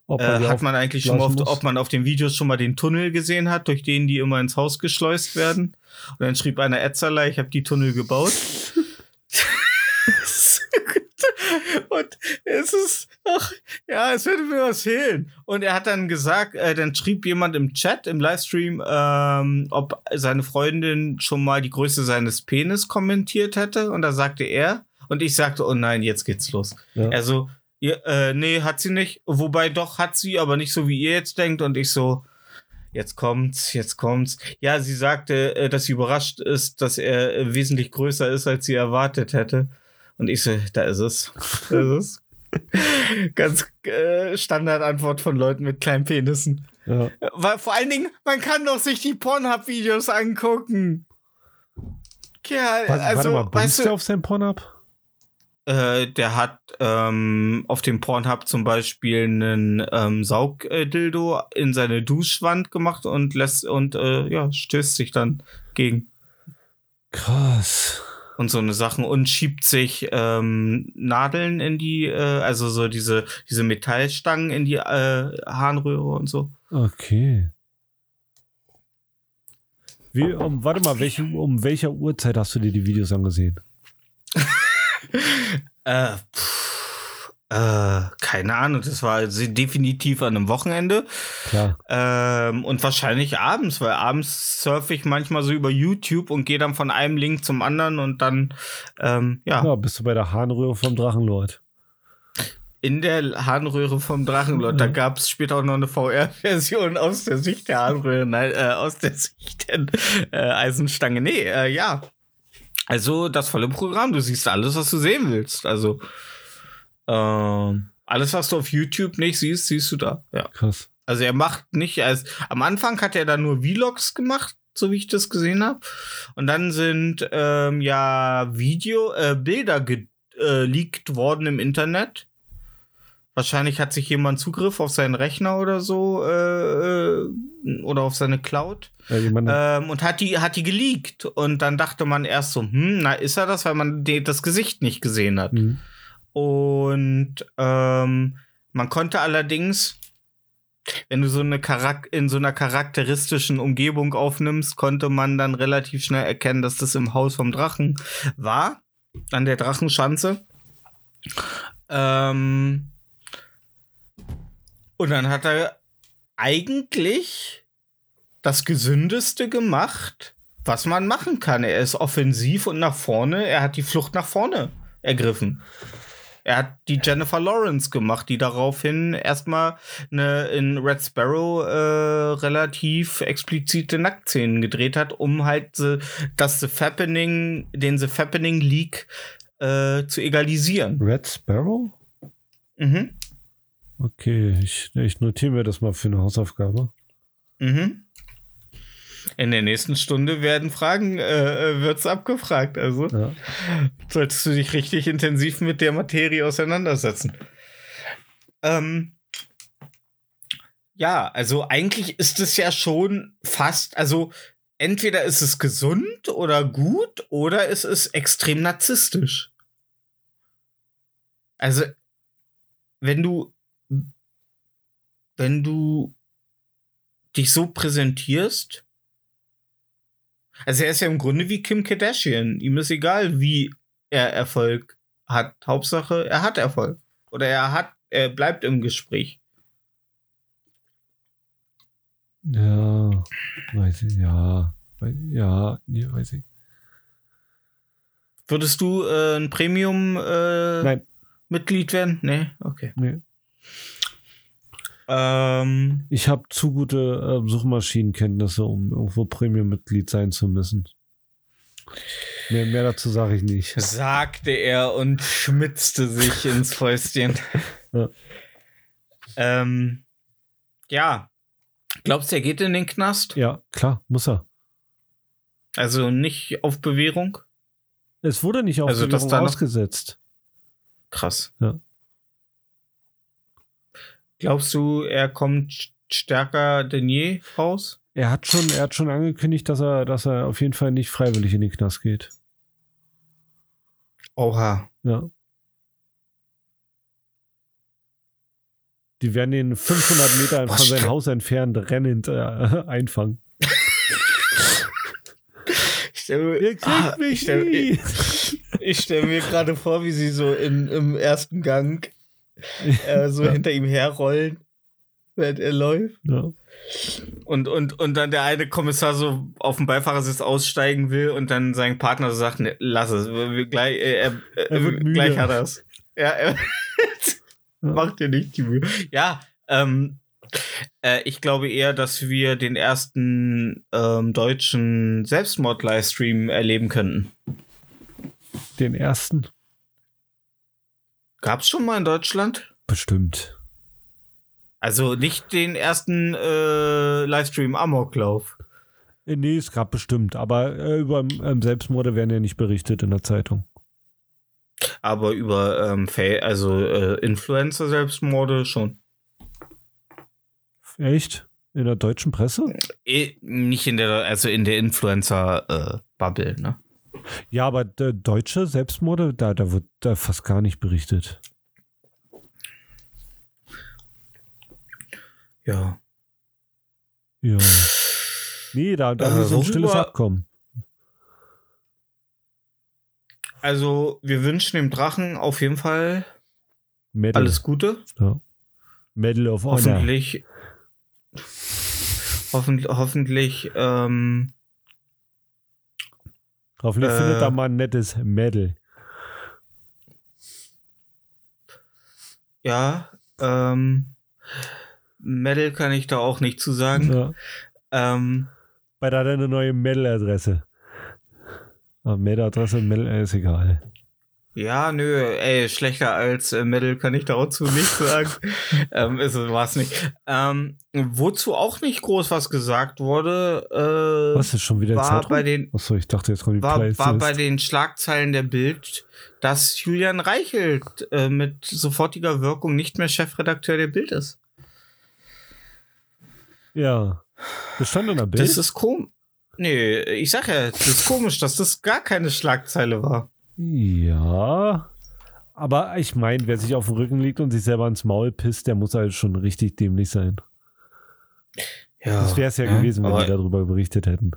Ob äh, hat man eigentlich schon mal auf, ob man auf den Videos schon mal den Tunnel gesehen hat, durch den die immer ins Haus geschleust werden. Und dann schrieb einer Etzerlei, ich habe die Tunnel gebaut. Und es ist, ach, ja, es würde mir was fehlen. Und er hat dann gesagt, äh, dann schrieb jemand im Chat, im Livestream, ähm, ob seine Freundin schon mal die Größe seines Penis kommentiert hätte. Und da sagte er, und ich sagte, oh nein, jetzt geht's los. Ja. Also, ja, äh, nee, hat sie nicht. Wobei doch hat sie, aber nicht so, wie ihr jetzt denkt. Und ich so, jetzt kommt's, jetzt kommt's. Ja, sie sagte, äh, dass sie überrascht ist, dass er äh, wesentlich größer ist, als sie erwartet hätte. Und ich so, da ist es. Da ist es. Ganz äh, Standardantwort von Leuten mit kleinen Penissen. Ja. Weil vor allen Dingen, man kann doch sich die Pornhub-Videos angucken. Kerl, Warte, also, warte mal, weißt du, der auf sein Pornhub? Äh, der hat ähm, auf dem Pornhub zum Beispiel einen ähm, Saugdildo in seine Duschwand gemacht und lässt und äh, ja, stößt sich dann gegen Krass. Und so eine Sachen und schiebt sich ähm, Nadeln in die, äh, also so diese, diese Metallstangen in die äh, Harnröhre und so. Okay. Wie, um, warte mal, welche, um welcher Uhrzeit hast du dir die Videos angesehen? Äh, pff, äh, keine Ahnung, das war definitiv an einem Wochenende. Klar. Ähm, und wahrscheinlich abends, weil abends surfe ich manchmal so über YouTube und gehe dann von einem Link zum anderen und dann, ähm, ja, Ja, bist du bei der Harnröhre vom Drachenlord. in der Harnröhre vom Drachenlord. Da gab es später auch noch eine VR-Version aus der Sicht der Harnröhre, nein, äh, aus der Sicht der äh, Eisenstange. Nee, äh, ja. Also das volle Programm. Du siehst alles, was du sehen willst. Also ähm, alles, was du auf YouTube nicht siehst, siehst du da. Ja. Krass. Also er macht nicht als am Anfang hat er da nur Vlogs gemacht, so wie ich das gesehen habe. Und dann sind ähm, ja Video äh, Bilder geleakt äh, worden im Internet. Wahrscheinlich hat sich jemand Zugriff auf seinen Rechner oder so äh, äh, oder auf seine Cloud Ja, ähm, und hat die hat die geleakt und dann dachte man erst so, hm, na ist er das, weil man das Gesicht nicht gesehen hat. Mhm. Und ähm, man konnte allerdings, wenn du so eine Charak in so einer charakteristischen Umgebung aufnimmst, konnte man dann relativ schnell erkennen, dass das im Haus vom Drachen war, an der Drachenschanze. Ähm, und dann hat er eigentlich das Gesündeste gemacht, was man machen kann. Er ist offensiv und nach vorne. Er hat die Flucht nach vorne ergriffen. Er hat die Jennifer Lawrence gemacht, die daraufhin erstmal eine, in Red Sparrow äh, relativ explizite Nacktszenen gedreht hat, um halt the, das The Fappening, den The Fappening Leak äh, zu egalisieren. Red Sparrow? Mhm. Okay, ich, ich notiere mir das mal für eine Hausaufgabe. Mhm. In der nächsten Stunde werden Fragen, äh, wird's abgefragt. Also Ja. solltest du dich richtig intensiv mit der Materie auseinandersetzen. Ähm, ja, also eigentlich ist es ja schon fast, also entweder ist es gesund oder gut oder es ist extrem narzisstisch. Also, wenn du, wenn du dich so präsentierst, also er ist ja im Grunde wie Kim Kardashian. Ihm ist egal, wie er Erfolg hat. Hauptsache, er hat Erfolg. Oder er hat, er bleibt im Gespräch. Ja, weiß ich, ja. Ja, nee, weiß ich. Würdest du äh, ein Premium äh, werden? Nee, okay. Nee. Ähm, Ich habe zu gute äh, Suchmaschinenkenntnisse, um irgendwo Premium-Mitglied sein zu müssen. Mehr, mehr dazu sage ich nicht. sagte er und schmitzte sich ins Fäustchen. Ja. Ähm, ja. Glaubst du, er geht in den Knast? Ja, klar, muss er. Also nicht auf Bewährung? Es wurde nicht auf Also, Bewährung ausgesetzt. Krass. Ja. Glaubst du, er kommt st- stärker denn je raus? Er hat schon, er hat schon angekündigt, dass er, dass er auf jeden Fall nicht freiwillig in den Knast geht. Oha. Ja. Die werden ihn 500 Meter Boah, von seinem Haus entfernt rennend äh, einfangen. Ich stelle Ihr kriegt Ah, mich ich stell- nie. ich stell mir gerade vor, wie sie so in, im ersten Gang äh, so hinter ihm herrollen, während er läuft. Ja. Und, und, und dann der eine Kommissar so auf dem Beifahrersitz aussteigen will und dann sein Partner so sagt, ne, lass es, gleich, äh, er, äh, Er wird müde. gleich hat er es. Ja, er Ja. macht dir nicht die Mühe. Ja, ähm, äh, ich glaube eher, dass wir den ersten ähm, deutschen Selbstmord-Livestream erleben könnten. Den ersten? Gab's schon mal in Deutschland? Bestimmt. Also nicht den ersten äh, Livestream Amoklauf. Äh, Nee, es gab bestimmt, aber äh, über ähm, Selbstmorde werden ja nicht berichtet in der Zeitung. Aber über ähm, also äh, Influencer-Selbstmorde schon. Echt? In der deutschen Presse? Eh, nicht in der, also in der Influencer-Bubble, ne? Ja, aber der deutsche Selbstmorde, da, da wird da fast gar nicht berichtet. Ja. Ja. Nee, da, da Äh, ist so ein stilles Abkommen. Also, wir wünschen dem Drachen auf jeden Fall Medal. alles Gute. Ja. Medal of Honor. Hoffentlich. Hoffentlich, hoffentlich ähm, Hoffentlich Äh, findet er mal ein nettes Medal. ja, ähm, Medal kann ich da auch nicht zu sagen. Ja. Ähm, Weil da hat er eine neue Medal-Adresse. Ah, Medal-Adresse, Medal, äh, ist egal. Ja, nö, ey, schlechter als äh, Medal kann ich dazu nicht sagen. ähm, ist es war's nicht. Ähm, wozu auch nicht groß was gesagt wurde, äh, Was ist schon wieder war Zeit? bei den Achso, ich dachte, jetzt kommt die war, Playlist. war bei den Schlagzeilen der Bild, dass Julian Reichelt äh, mit sofortiger Wirkung nicht mehr Chefredakteur der Bild ist. Ja. Das stand in der Bild. Das ist komisch. Nee, ich sag ja, das ist komisch, dass das gar keine Schlagzeile war. Ja. Aber ich meine, wer sich auf dem Rücken liegt und sich selber ins Maul pisst, der muss halt schon richtig dämlich sein. Ja, Das wäre es ja, gewesen, wenn die darüber berichtet hätten.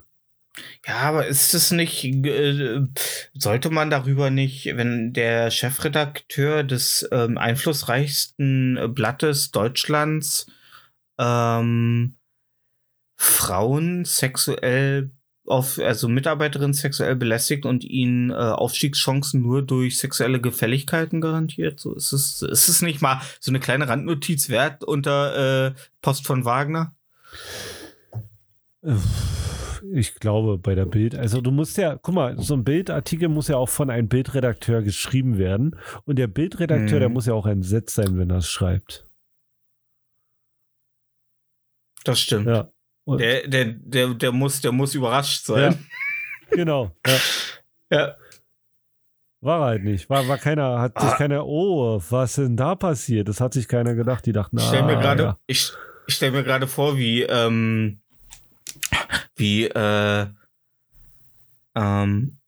Ja, aber ist es nicht, äh, sollte man darüber nicht, wenn der Chefredakteur des ähm, einflussreichsten Blattes Deutschlands ähm, Frauen sexuell auf, also Mitarbeiterinnen sexuell belästigt und ihnen äh, Aufstiegschancen nur durch sexuelle Gefälligkeiten garantiert? So ist es, ist es nicht mal so eine kleine Randnotiz wert unter äh, Post von Wagner? Ich glaube, bei der Bild, also du musst ja, guck mal, so ein Bildartikel muss ja auch von einem Bildredakteur geschrieben werden. Und der Bildredakteur, Mhm. der muss ja auch entsetzt sein, wenn er es schreibt. Das stimmt. Ja. Und, Der, der, der, der, muss, der muss überrascht ja. sein. Genau. Ja. Ja. War halt nicht. War, war keiner, hat sich Ah. keiner, oh, was denn da passiert? Das hat sich keiner gedacht. Die dachten, Ich stelle mir ah, gerade, ja. ich, ich stell mir gerade vor, wie, ähm, wie, äh, ähm,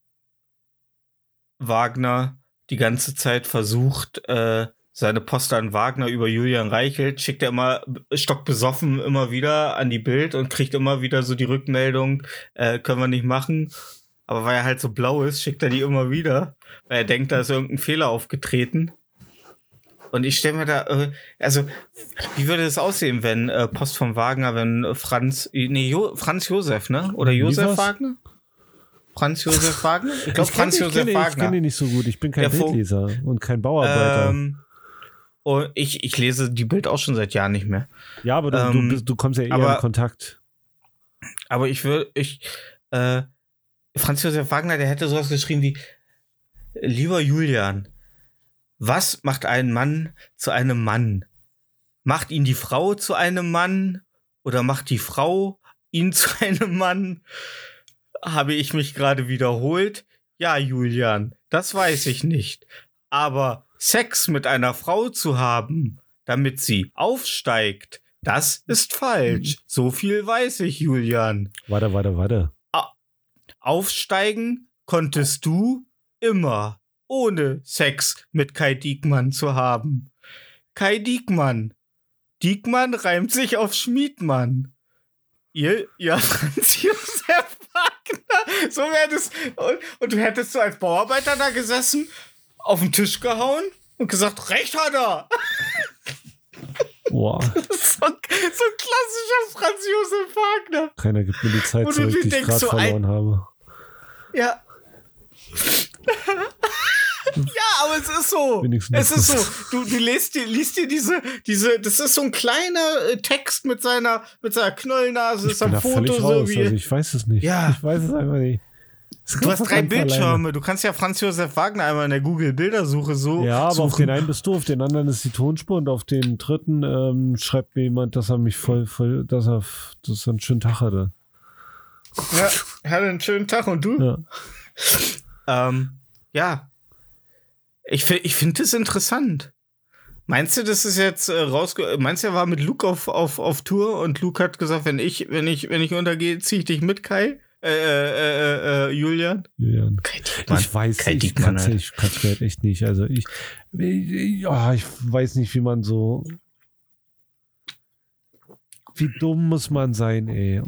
Wagner die ganze Zeit versucht, äh, seine Post an Wagner über Julian Reichelt, schickt er immer stockbesoffen immer wieder an die Bild und kriegt immer wieder so die Rückmeldung, äh, können wir nicht machen. Aber weil er halt so blau ist, schickt er die immer wieder, weil er denkt, da ist irgendein Fehler aufgetreten. Und ich stelle mir da, äh, also, wie würde es aussehen, wenn äh, Post von Wagner, wenn Franz, nee, jo, Franz Josef, ne? Oder Josef? Wagner? Franz Josef Wagner? Ich glaube, Franz Josef kenne, Ich Wagner. kenne ihn nicht so gut. Ich bin kein Bildleser und kein Bauarbeiter. Ähm, und ich, ich lese die Bild auch schon seit Jahren nicht mehr. ja, aber du, du, ähm, bist, du kommst ja eher aber- in Kontakt. Aber ich würde, ich, äh, Franz Josef Wagner, der hätte sowas geschrieben wie, lieber Julian, was macht einen Mann zu einem Mann? Macht ihn die Frau zu einem Mann oder macht die Frau ihn zu einem Mann? Habe ich mich gerade wiederholt? Ja, Julian, das weiß ich nicht. Aber Sex mit einer Frau zu haben, damit sie aufsteigt, das ist falsch. So viel weiß ich, Julian. Warte, warte, warte. Aufsteigen konntest du immer, ohne Sex mit Kai Diekmann zu haben. Kai Diekmann. Diekmann reimt sich auf Schmiedmann. Ihr, ja, Franz Josef Wagner. So wäre das. Und, und du hättest so als Bauarbeiter da gesessen, auf den Tisch gehauen und gesagt, Recht hat er. Boah, Das ist so, so ein klassischer Franz Josef Wagner. keiner gibt mir die Zeit Und zurück, die ich gerade so, ein- verloren habe. Ja. ja, aber es ist so. Wenigstens Es ist so. Du, du liest dir, liest dir diese, diese, das ist so ein kleiner äh, Text mit seiner, mit seiner Knollnase, Ich ist da Foto so raus, wie. also ich weiß es nicht. Ja. Ich weiß es einfach nicht. Du hast drei Bildschirme. Du kannst ja Franz Josef Wagner einmal in der Google-Bildersuche so. Ja, aber auf suchen. den einen bist du, auf den anderen ist die Tonspur und auf den dritten ähm, schreibt mir jemand, dass er mich voll, voll, dass er, dass er einen schönen Tag hatte. Ja, hatte einen schönen Tag und du? Ja. Ähm, ja. Ich, ich finde das interessant. Meinst du, das ist jetzt äh, rausge... Meinst du, er war mit Luke auf, auf, auf Tour und Luke hat gesagt, wenn ich, wenn ich, wenn ich untergehe, zieh ich dich mit, Kai? Äh, äh, äh, äh, Julian? Julian. Diekmann. Ich weiß, Kai ich kann es Alter. ich kann's mir halt echt nicht. Also ich, ich, ja, ich weiß nicht, wie man so. Wie dumm muss man sein, ey.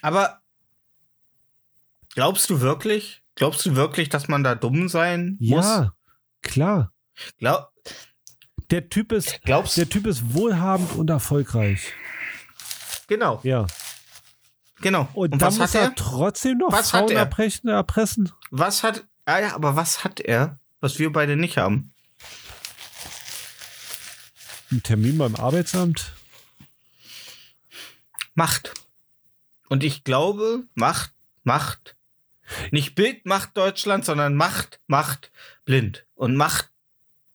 Aber glaubst du wirklich? Glaubst du wirklich, dass man da dumm sein muss? Ja, klar. Glaub, Der Typ ist, glaubst der Typ ist wohlhabend und erfolgreich. Genau, Ja. Genau. Und, Und, was hat er trotzdem noch Was hat Frauen er? erpressen, erpressen. Was hat. Ah ja, aber was hat er, was wir beide nicht haben? Einen Termin beim Arbeitsamt. Macht. Und ich glaube, Macht, Macht. Nicht Bild macht Deutschland, sondern Macht, Macht blind. Und Macht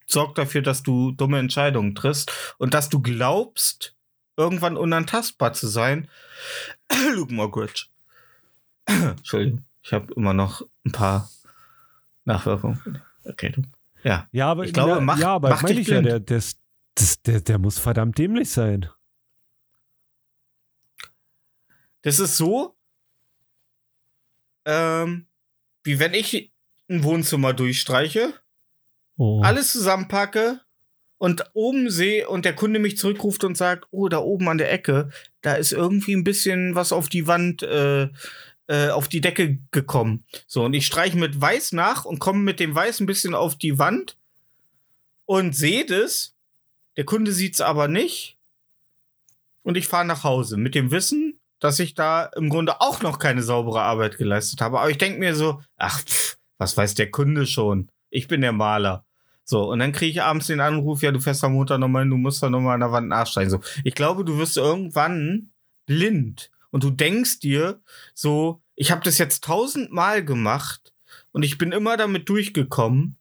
sorgt dafür, dass du dumme Entscheidungen triffst und dass du glaubst, irgendwann unantastbar zu sein. Luke Mockridge. Entschuldigung, ich habe immer noch ein paar Nachwirkungen. Okay, du. Ja. Ja, aber Ich glaube, na, macht- ja, aber meine dich ich ja, der, der, der, der muss verdammt dämlich sein. Das ist so, ähm, wie wenn ich ein Wohnzimmer durchstreiche, Oh. alles zusammenpacke und oben sehe und der Kunde mich zurückruft und sagt, oh, da oben an der Ecke, da ist irgendwie ein bisschen was auf die Wand, äh, äh, auf die Decke gekommen. So, und ich streiche mit Weiß nach und komme mit dem Weiß ein bisschen auf die Wand und sehe das. Der Kunde sieht es aber nicht. Und ich fahre nach Hause mit dem Wissen, dass ich da im Grunde auch noch keine saubere Arbeit geleistet habe. Aber ich denke mir so, ach, pff, was weiß der Kunde schon? Ich bin der Maler. So, und dann kriege ich abends den Anruf, ja, du fährst am Montag nochmal hin, du musst da nochmal an der Wand nachsteigen. So, ich glaube, du wirst irgendwann blind und du denkst dir so, ich habe das jetzt tausendmal gemacht und ich bin immer damit durchgekommen.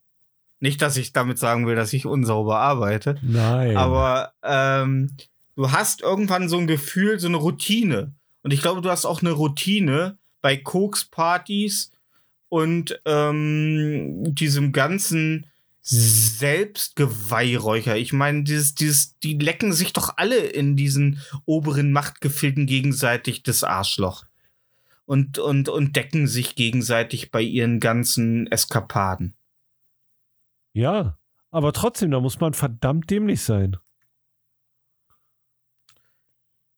Nicht, dass ich damit sagen will, dass ich unsauber arbeite, Nein. aber ähm, du hast irgendwann so ein Gefühl, so eine Routine. Und ich glaube, du hast auch eine Routine bei Kokspartys und ähm, diesem ganzen Selbstgeweihräucher. Ich meine, dieses, dieses, die lecken sich doch alle in diesen oberen Machtgefilden gegenseitig das Arschloch. Und, und, und decken sich gegenseitig bei ihren ganzen Eskapaden. ja, aber trotzdem, da muss man verdammt dämlich sein.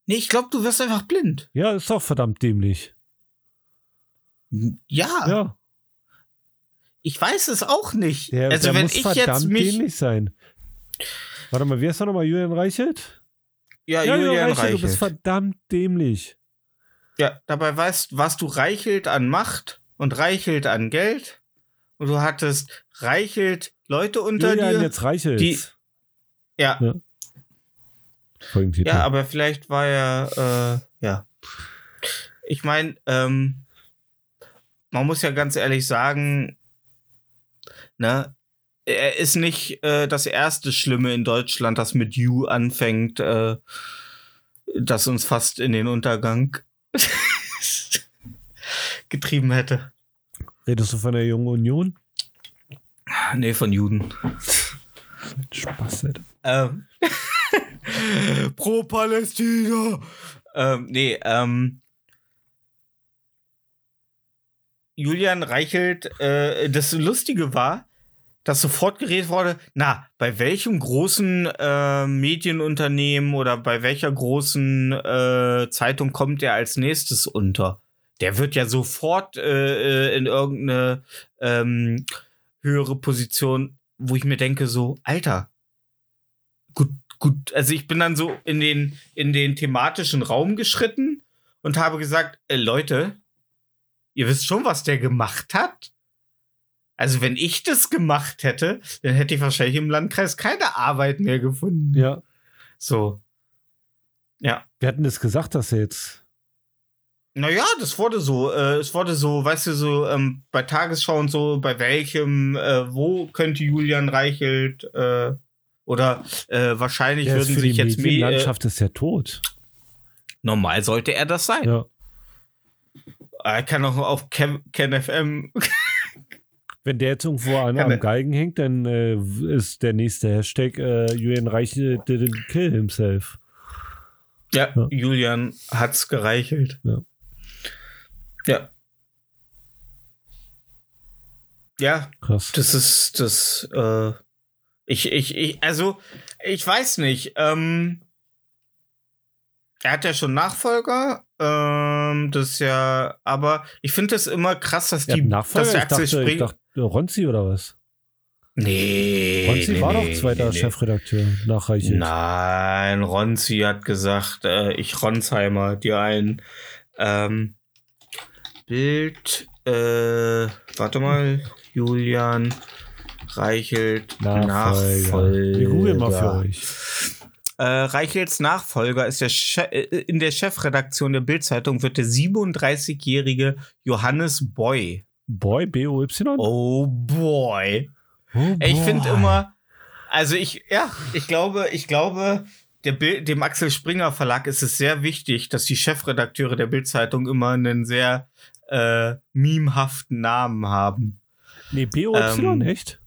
Nee, ich glaube, du wirst einfach blind. Ja, ist doch verdammt dämlich. Ja. Ja, Ich weiß es auch nicht. der, also der wenn muss ich verdammt jetzt mich. dämlich sein. Warte mal, wer ist da nochmal? Julian Reichelt? Ja, Julian du bist Reichelt. verdammt dämlich. Ja, dabei weißt, warst du Reichelt an Macht und Reichelt an Geld. Und du hattest Reichelt Leute unter Julian dir. jetzt Reichelt. die- Ja, Ja. Ja, aber vielleicht war er, äh, ja. Ich meine, ähm, man muss ja ganz ehrlich sagen, ne, er ist nicht äh, das erste Schlimme in Deutschland, das mit You anfängt, äh, das uns fast in den Untergang getrieben hätte. Redest du von der Jungen Union? Nee, von Juden. Spaß, Alter. Ähm, Pro Palästina. Ähm, nee, ähm, Julian Reichelt, äh, das Lustige war, dass sofort geredet wurde, na, bei welchem großen äh, Medienunternehmen oder bei welcher großen äh, Zeitung kommt er als nächstes unter? Der wird ja sofort äh, äh, in irgendeine ähm, höhere Position, wo ich mir denke, so, Alter, gut, gut, also ich bin dann so in den, in den thematischen Raum geschritten und habe gesagt, äh, Leute, ihr wisst schon, was der gemacht hat? Also wenn ich das gemacht hätte, dann hätte ich wahrscheinlich im Landkreis keine Arbeit mehr gefunden. Ja. So. Ja. Wir hatten das gesagt, dass jetzt. Naja, das wurde so. Äh, es wurde so, weißt du, so ähm, bei Tagesschau und so, bei welchem, äh, wo könnte Julian Reichelt äh, oder äh, wahrscheinlich würden für sich die jetzt mehr. Äh, Medienlandschaft ist ja tot. normal sollte er das sein. Ja. Er kann auch auf Ken, Ken FM. Wenn der jetzt irgendwo an Kann am Geigen hängt, dann äh, ist der nächste Hashtag äh, Julian Reichelt didn't kill himself. ja, Ja. Julian hat's gereichelt. Ja. Ja. Ja, Krass. Das ist das, äh, ich, ich, ich, also, ich weiß nicht, ähm, er hat ja schon Nachfolger, ähm, das ist ja, aber ich finde es immer krass, dass die, Nachfolger? dass der Ich Axel dachte, ich Springer, dachte, Ronzi oder was? nee, Ronzi nee, war nee, doch zweiter nee. Chefredakteur nach Reichelt. Nein, Ronzi hat gesagt, äh, ich Ronsheimer, dir ein, ähm, Bild, äh, warte mal, Julian Reichelt Nachfolger. Nachfolger. Wir googeln mal für euch. Äh, Reichelts Nachfolger ist der che äh, in der Chefredaktion der Bildzeitung wird der 37-jährige Johannes Boy. Boy, B-O-Y? Oh boy. Oh Ey, Ich finde boy. immer, also ich, ja, ich glaube, ich glaube, der Bild, dem Axel Springer Verlag ist es sehr wichtig, dass die Chefredakteure der Bildzeitung immer einen sehr äh, memehaften Namen haben. Nee, B-O-Y, ähm, echt?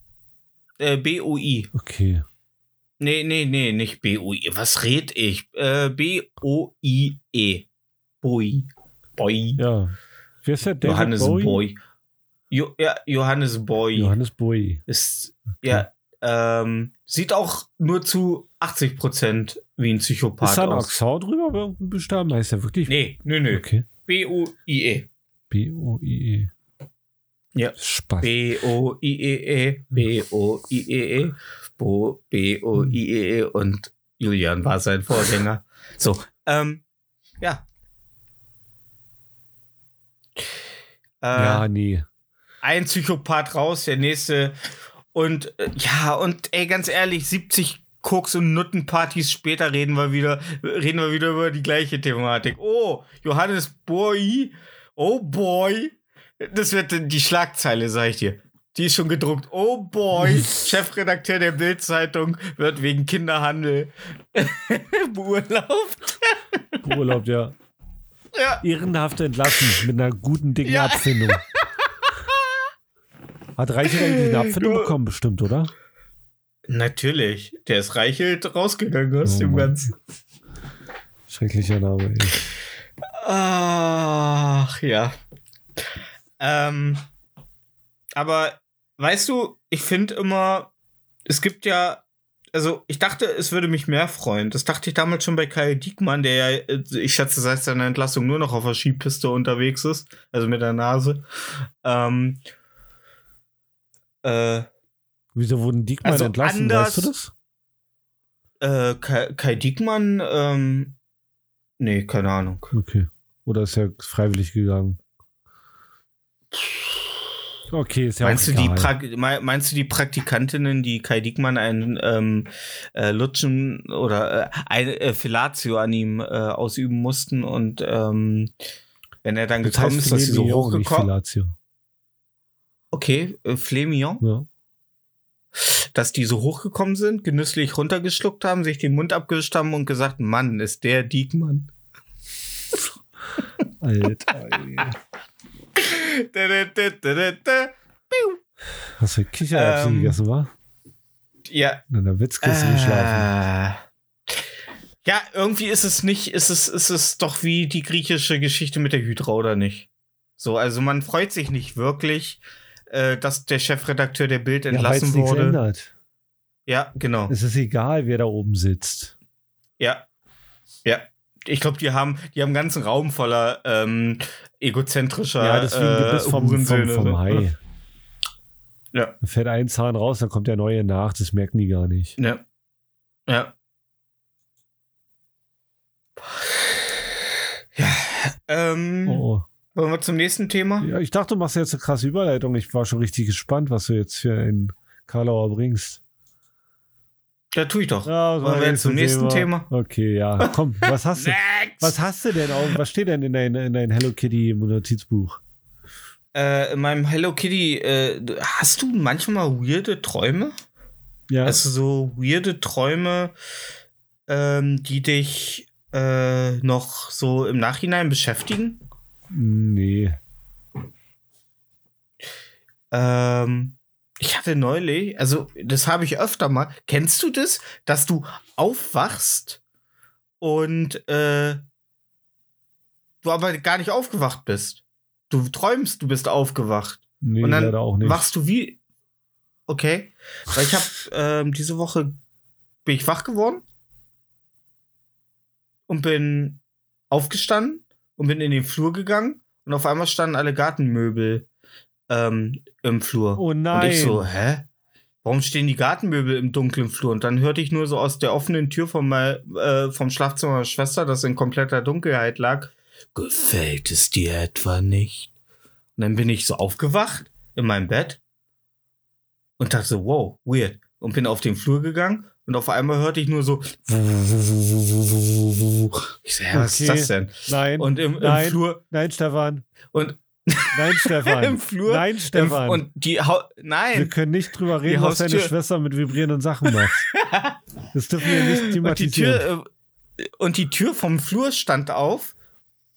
Äh, B-O-I. Okay. Nee, nee, nee, nicht B-O-I. Was red ich? Äh, B-O-I-E. Boy. Boy. Ja. Wer ist der? David Johannes Bowie? Boy. Jo, ja, Johannes Boy. Johannes Boy. ist, ja, ähm, sieht auch nur zu 80 Prozent wie ein Psychopath Ist da ein aus. Akzent drüber bei irgendeinem Buchstaben? Heißt der wirklich? Nee, nö, nö. Okay. B-O-I-E. B-O-I-E. Ja. Spaß. B-O-I-E-E. B-O-I-E-E. Bo- B-O-I-E-E. Und Julian war sein Vorgänger. So, ähm, ja. Äh, ja, nee. Ein Psychopath raus, der nächste. Und äh, ja, und ey, ganz ehrlich, 70 Koks- und Nuttenpartys später reden wir wieder, reden wir wieder über die gleiche Thematik. Oh, Johannes Boy. Oh boy. Das wird die Schlagzeile, sag ich dir. Die ist schon gedruckt. Oh boy, Chefredakteur der Bild-Zeitung wird wegen Kinderhandel beurlaubt. Urlaub, ja. Ja. Ehrenhaft entlassen mit einer guten, dicken Ja. Abfindung. Hat Reichelt eigentlich eine Abfindung Du- bekommen, bestimmt, oder? Natürlich. Der ist Reichelt rausgegangen aus Oh dem Mann. Ganzen. Schrecklicher Name, ey. Ach ja. Ähm, aber weißt du, ich finde immer, es gibt ja, also ich dachte, es würde mich mehr freuen. Das dachte ich damals schon bei Kai Diekmann, der ja, äh, ich schätze, seit seiner Entlassung nur noch auf der Skipiste unterwegs ist, also mit der Nase. Ähm, äh, Wieso wurden Diekmann Also entlassen? anders- Weißt du das? äh, Kai, Kai Diekmann, ähm, nee, keine Ahnung. Okay. Oder ist er freiwillig gegangen? Okay, ist ja meinst, auch du die egal. Prag mei- meinst du die Praktikantinnen, die Kai Diekmann einen ähm, äh, Lutschen oder äh, ein äh, Fellatio an ihm äh, ausüben mussten und ähm, wenn er dann Das gekommen ist, dass sie so hochgekommen. Okay, äh, Flemillon, Ja. dass die so hochgekommen sind, genüsslich runtergeschluckt haben, sich den Mund abgewischt haben und gesagt, Mann, ist der Diekmann. Alter. Hast du Kichererbsen Ähm, gegessen, wa? Ja, In der Witzkiste geschlafen. Äh, ja, irgendwie ist es nicht, ist es, ist es doch wie die griechische Geschichte mit der Hydra, oder nicht? So, also man freut sich nicht wirklich, äh, dass der Chefredakteur der Bild Ja, entlassen nichts wurde. ändert. Ja, genau. Es ist egal, wer da oben sitzt. Ja. Ja. Ich glaube, die haben, die haben einen ganzen Raum voller ähm, egozentrischer Ja, deswegen gibt es äh, vom, vom, vom ne? Hai. Ja. Da fährt ein Zahn raus, dann kommt der neue nach. Das merken die gar nicht. Ja. Ja. Ja. Ähm, Oh. Wollen wir zum nächsten Thema? Ja, ich dachte, du machst jetzt eine krasse Überleitung. Ich war schon richtig gespannt, was du jetzt für einen Karlauer bringst. Da tue ich doch. Ja, Wollen wir jetzt zum nächsten Thema? Okay, ja. Komm, was hast du? Was hast du denn auch? Was steht denn in dein, in dein Hello Kitty Notizbuch? Äh, in meinem Hello Kitty, äh, hast du manchmal weirde Träume? Ja. Also so weirde Träume, ähm, die dich äh, noch so im Nachhinein beschäftigen? Nee. Ähm, ich hatte neulich, also das habe ich öfter mal. Kennst du das, dass du aufwachst und äh, du aber gar nicht aufgewacht bist? Du träumst, du bist aufgewacht. Nee, und dann leider auch nicht. wachst du wie. Okay. Weil ich habe ähm, diese Woche bin ich wach geworden und bin aufgestanden und bin in den Flur gegangen und auf einmal standen alle Gartenmöbel ähm, im Flur. Oh Und nein. ich so, hä? Warum stehen die Gartenmöbel im dunklen Flur? Und dann hörte ich nur so aus der offenen Tür von mein, äh, vom Schlafzimmer meiner Schwester, das in kompletter Dunkelheit lag. Gefällt es dir etwa nicht? Und dann bin ich so aufgewacht in meinem Bett und dachte so, wow, weird. Und bin auf den Flur gegangen und auf einmal hörte ich nur so. Ich so, hä, was ist Okay. das denn? Nein. Und im, im Nein. Flur nein, Stefan. und Nein, Stefan. im Flur Nein, Stefan. Im, und die Wir nein können nicht drüber reden, was deine Schwester mit vibrierenden Sachen macht. Das dürfen wir nicht und die thematisieren. Tür äh, und die Tür vom Flur stand auf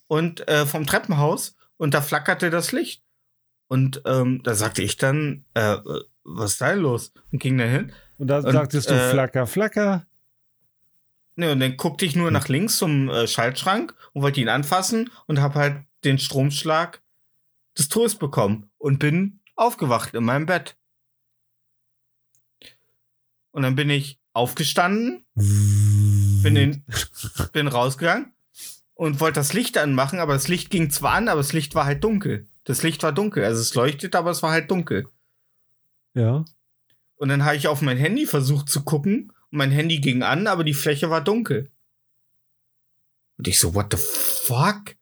und äh, vom Treppenhaus und da flackerte das Licht und ähm, da sagte ich dann äh, äh, was ist da los und ging da hin Und dann und, sagtest du äh, Flacker, Flacker. ne, und dann guckte ich nur nach links zum äh, Schaltschrank und wollte ihn anfassen und habe halt den Stromschlag des Todes bekommen und bin aufgewacht in meinem Bett und dann bin ich aufgestanden bin, in, bin rausgegangen und wollte das Licht anmachen, aber das Licht ging zwar an, aber das Licht war halt dunkel. Das Licht war dunkel. Also es leuchtet, aber es war halt dunkel. Ja. Und dann habe ich auf mein Handy versucht zu gucken und mein Handy ging an, aber die Fläche war dunkel. Und ich so, what the fuck?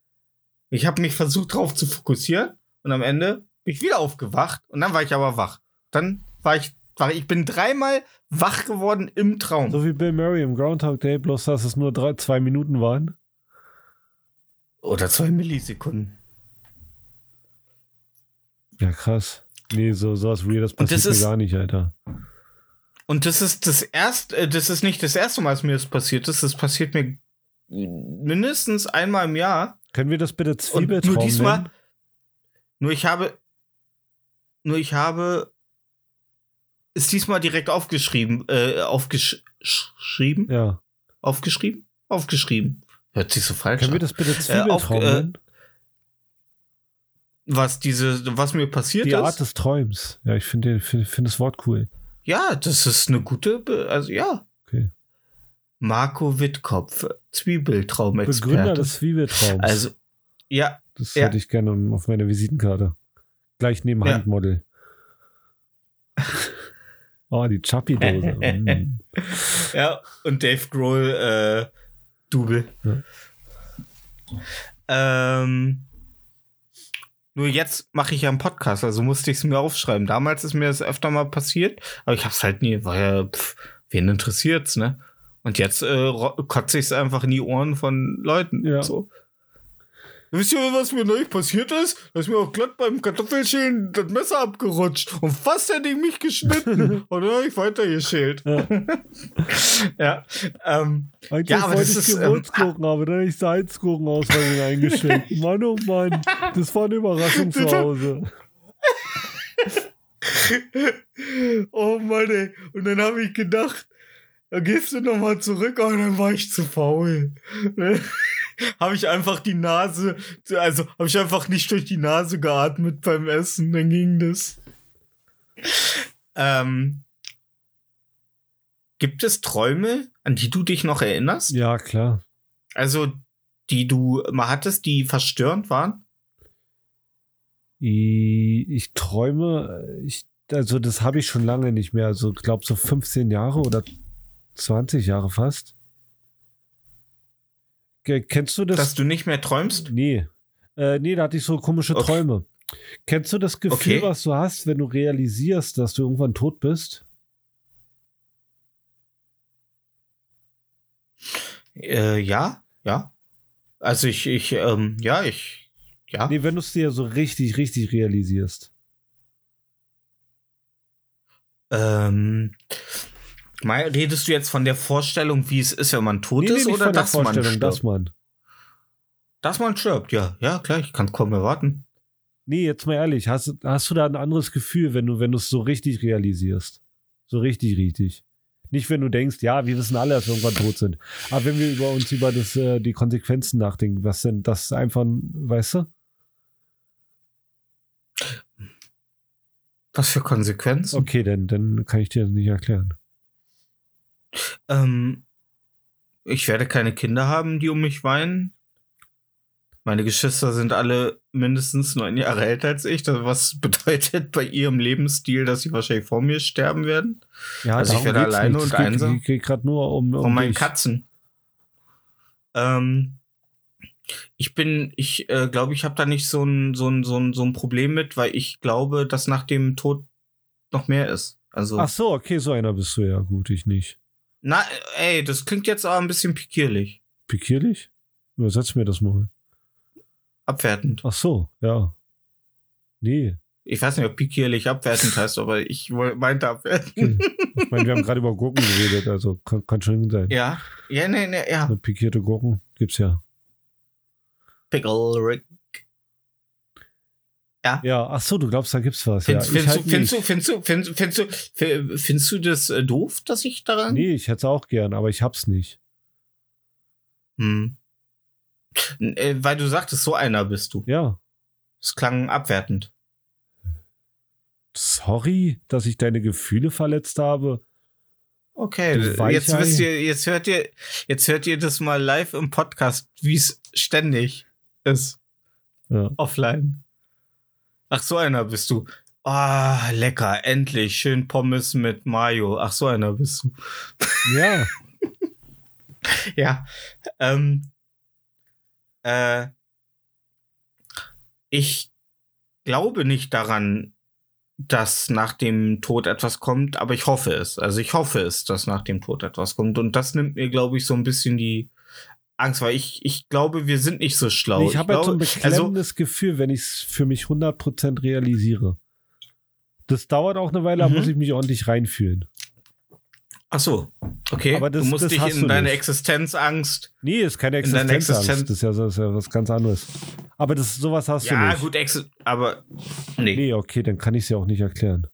Ich habe mich versucht drauf zu fokussieren und am Ende bin ich wieder aufgewacht und dann war ich aber wach. Dann war ich, war ich bin dreimal wach geworden im Traum. So wie Bill Murray im Groundhog Day, bloß dass es nur drei, zwei Minuten waren. Oder zwei Millisekunden. Ja, krass. Nee, so sowas Weirdes Und passiert das mir ist- gar nicht, Alter. Und das ist das erste, äh, das ist nicht das erste Mal, dass mir das passiert ist. Das passiert mir mindestens einmal im Jahr. Können wir das bitte Und Zwiebeltraum nur diesmal, nennen? nur ich habe, nur ich habe, ist diesmal direkt aufgeschrieben, äh, aufgeschrieben, Ja. aufgeschrieben, aufgeschrieben. Hört sich so falsch Können wir an. das bitte Zwiebeltraum auf- äh, nennen? Was diese, was mir passiert Die ist. Art des Träums. Ja, ich finde find, find das Wort cool. ja, das ist eine gute, Be also ja. Okay. Marco Wittkopf, Zwiebeltraumexperte. Begründer des Zwiebeltraums. Also, ja, das ja. hätte ich gerne auf meiner Visitenkarte. Gleich neben Ja. Handmodel. oh, die Chappi-Dose. mm. Ja, und Dave Grohl, äh, Double. Ähm, nur jetzt mache ich ja einen Podcast, also musste ich es mir aufschreiben. Damals ist mir das öfter mal passiert, aber ich hab's halt nie, war ja, pff, wen interessiert's, ne? Und jetzt äh, kotze ich es einfach in die Ohren von Leuten. Ja. So. Wisst ihr, was mir neulich passiert ist? Da ist mir auch glatt beim Kartoffelschälen das Messer abgerutscht und fast hätte ich mich geschnitten. und dann habe ich weitergeschält. Ja. Ja. Ähm, Eigentlich Ja, aber wollte ich Gewürzgurken, aber dann habe ich Salzgurken aus eingeschenkt. Mann, oh Mann, das war eine Überraschung zu Hause. oh Mann, ey. Und dann habe ich gedacht, da gehst du noch mal zurück, aber dann war ich zu faul. Habe ich einfach die Nase, also habe ich einfach nicht durch die Nase geatmet beim Essen, dann ging das. Ähm, gibt es Träume, an die du dich noch erinnerst? Ja, klar. Also, die du mal hattest, die verstörend waren? Ich, ich träume, ich, also das habe ich schon lange nicht mehr. Also ich glaube so 15 Jahre oder 20 Jahre fast. Ke- Kennst du das? Dass du nicht mehr träumst? Nee. Äh, nee, da hatte ich so komische Okay. Träume. Kennst du das Gefühl, Okay. was du hast, wenn du realisierst, dass du irgendwann tot bist? Äh, ja, ja. Also ich, ich, ähm, ja, ich, ja. Nee, wenn du es dir so richtig, richtig realisierst. Ähm, mal, redest du jetzt von der Vorstellung, wie es ist, wenn man tot Nee, nee, ist, nicht oder dass man stirbt? dass man. dass man stirbt, ja, ja, klar, ich kann kaum erwarten. Nee, jetzt mal ehrlich, hast, hast du da ein anderes Gefühl, wenn du, wenn du es so richtig realisierst? So richtig, richtig. Nicht, wenn du denkst, ja, wir wissen alle, dass wir irgendwann tot sind. Aber wenn wir über uns über das, äh, die Konsequenzen nachdenken, was denn das einfach, weißt du? Was für Konsequenzen? Okay, dann, dann kann ich dir das nicht erklären. Ähm, ich werde keine Kinder haben, die um mich weinen. Meine Geschwister sind alle mindestens neun Jahre älter als ich, was bedeutet bei ihrem Lebensstil, dass sie wahrscheinlich vor mir sterben werden. Ja, Also ich werde alleine nicht. und einsam. geht gerade nur um, um Von meinen dich. Katzen. Ähm, ich bin, ich äh, glaube, ich habe da nicht so ein, so, ein, so, ein, so ein Problem mit, weil ich glaube, dass nach dem Tod noch mehr ist. Also, Ach so, okay, so einer bist du ja. Gut, ich nicht. Na, ey, das klingt jetzt aber ein bisschen pikierlich. Pikierlich? Übersetz mir das mal. Abwertend. Ach so, ja. Nee. Ich weiß nicht, ob pikierlich abwertend heißt, aber ich meinte abwertend. Okay. Ich meine, wir haben gerade über Gurken geredet, also kann, kann schon sein. Ja. Ja, nee, nee, ja. Eine Pikierte Gurken gibt's ja. Pickle Rick. Ja, ach so, du glaubst, da gibt's was. Findest, ja, ich findest, halt du, findest, du, nicht. findest du, findest, findest du, fi- findest du das äh, doof, dass ich daran? Nee, ich hätte es auch gern, aber ich hab's nicht. Hm. Äh, weil du sagtest, so einer bist du. Ja. Das klang abwertend. Sorry, dass ich deine Gefühle verletzt habe. Okay, jetzt wisst ihr, jetzt hört ihr, jetzt hört ihr das mal live im Podcast, wie es ständig ist, Ja. offline. Ach, so einer bist du. Ah, lecker, endlich, schön Pommes mit Mayo. Ach, so einer bist du. Ja, Ja. Ähm, äh, ich glaube nicht daran, dass nach dem Tod etwas kommt, aber ich hoffe es. Also ich hoffe es, dass nach dem Tod etwas kommt. Und das nimmt mir, glaube ich, so ein bisschen die Angst, weil ich, ich glaube, wir sind nicht so schlau. ich habe halt so ein glaube- also beklemmendes Gefühl, wenn ich es für mich 100% realisiere. Das dauert auch eine Weile, da Mhm. muss ich mich ordentlich reinfühlen. ach so, okay. Aber das- du musst dich in du deine nicht. Existenzangst. Nee, ist keine Existenzangst. Existenz- Das ist ja, das ist ja was ganz anderes. Aber das, sowas hast du Ja, nicht. gut, Ex aber nee, Nee, okay, dann kann ich es ja auch nicht erklären.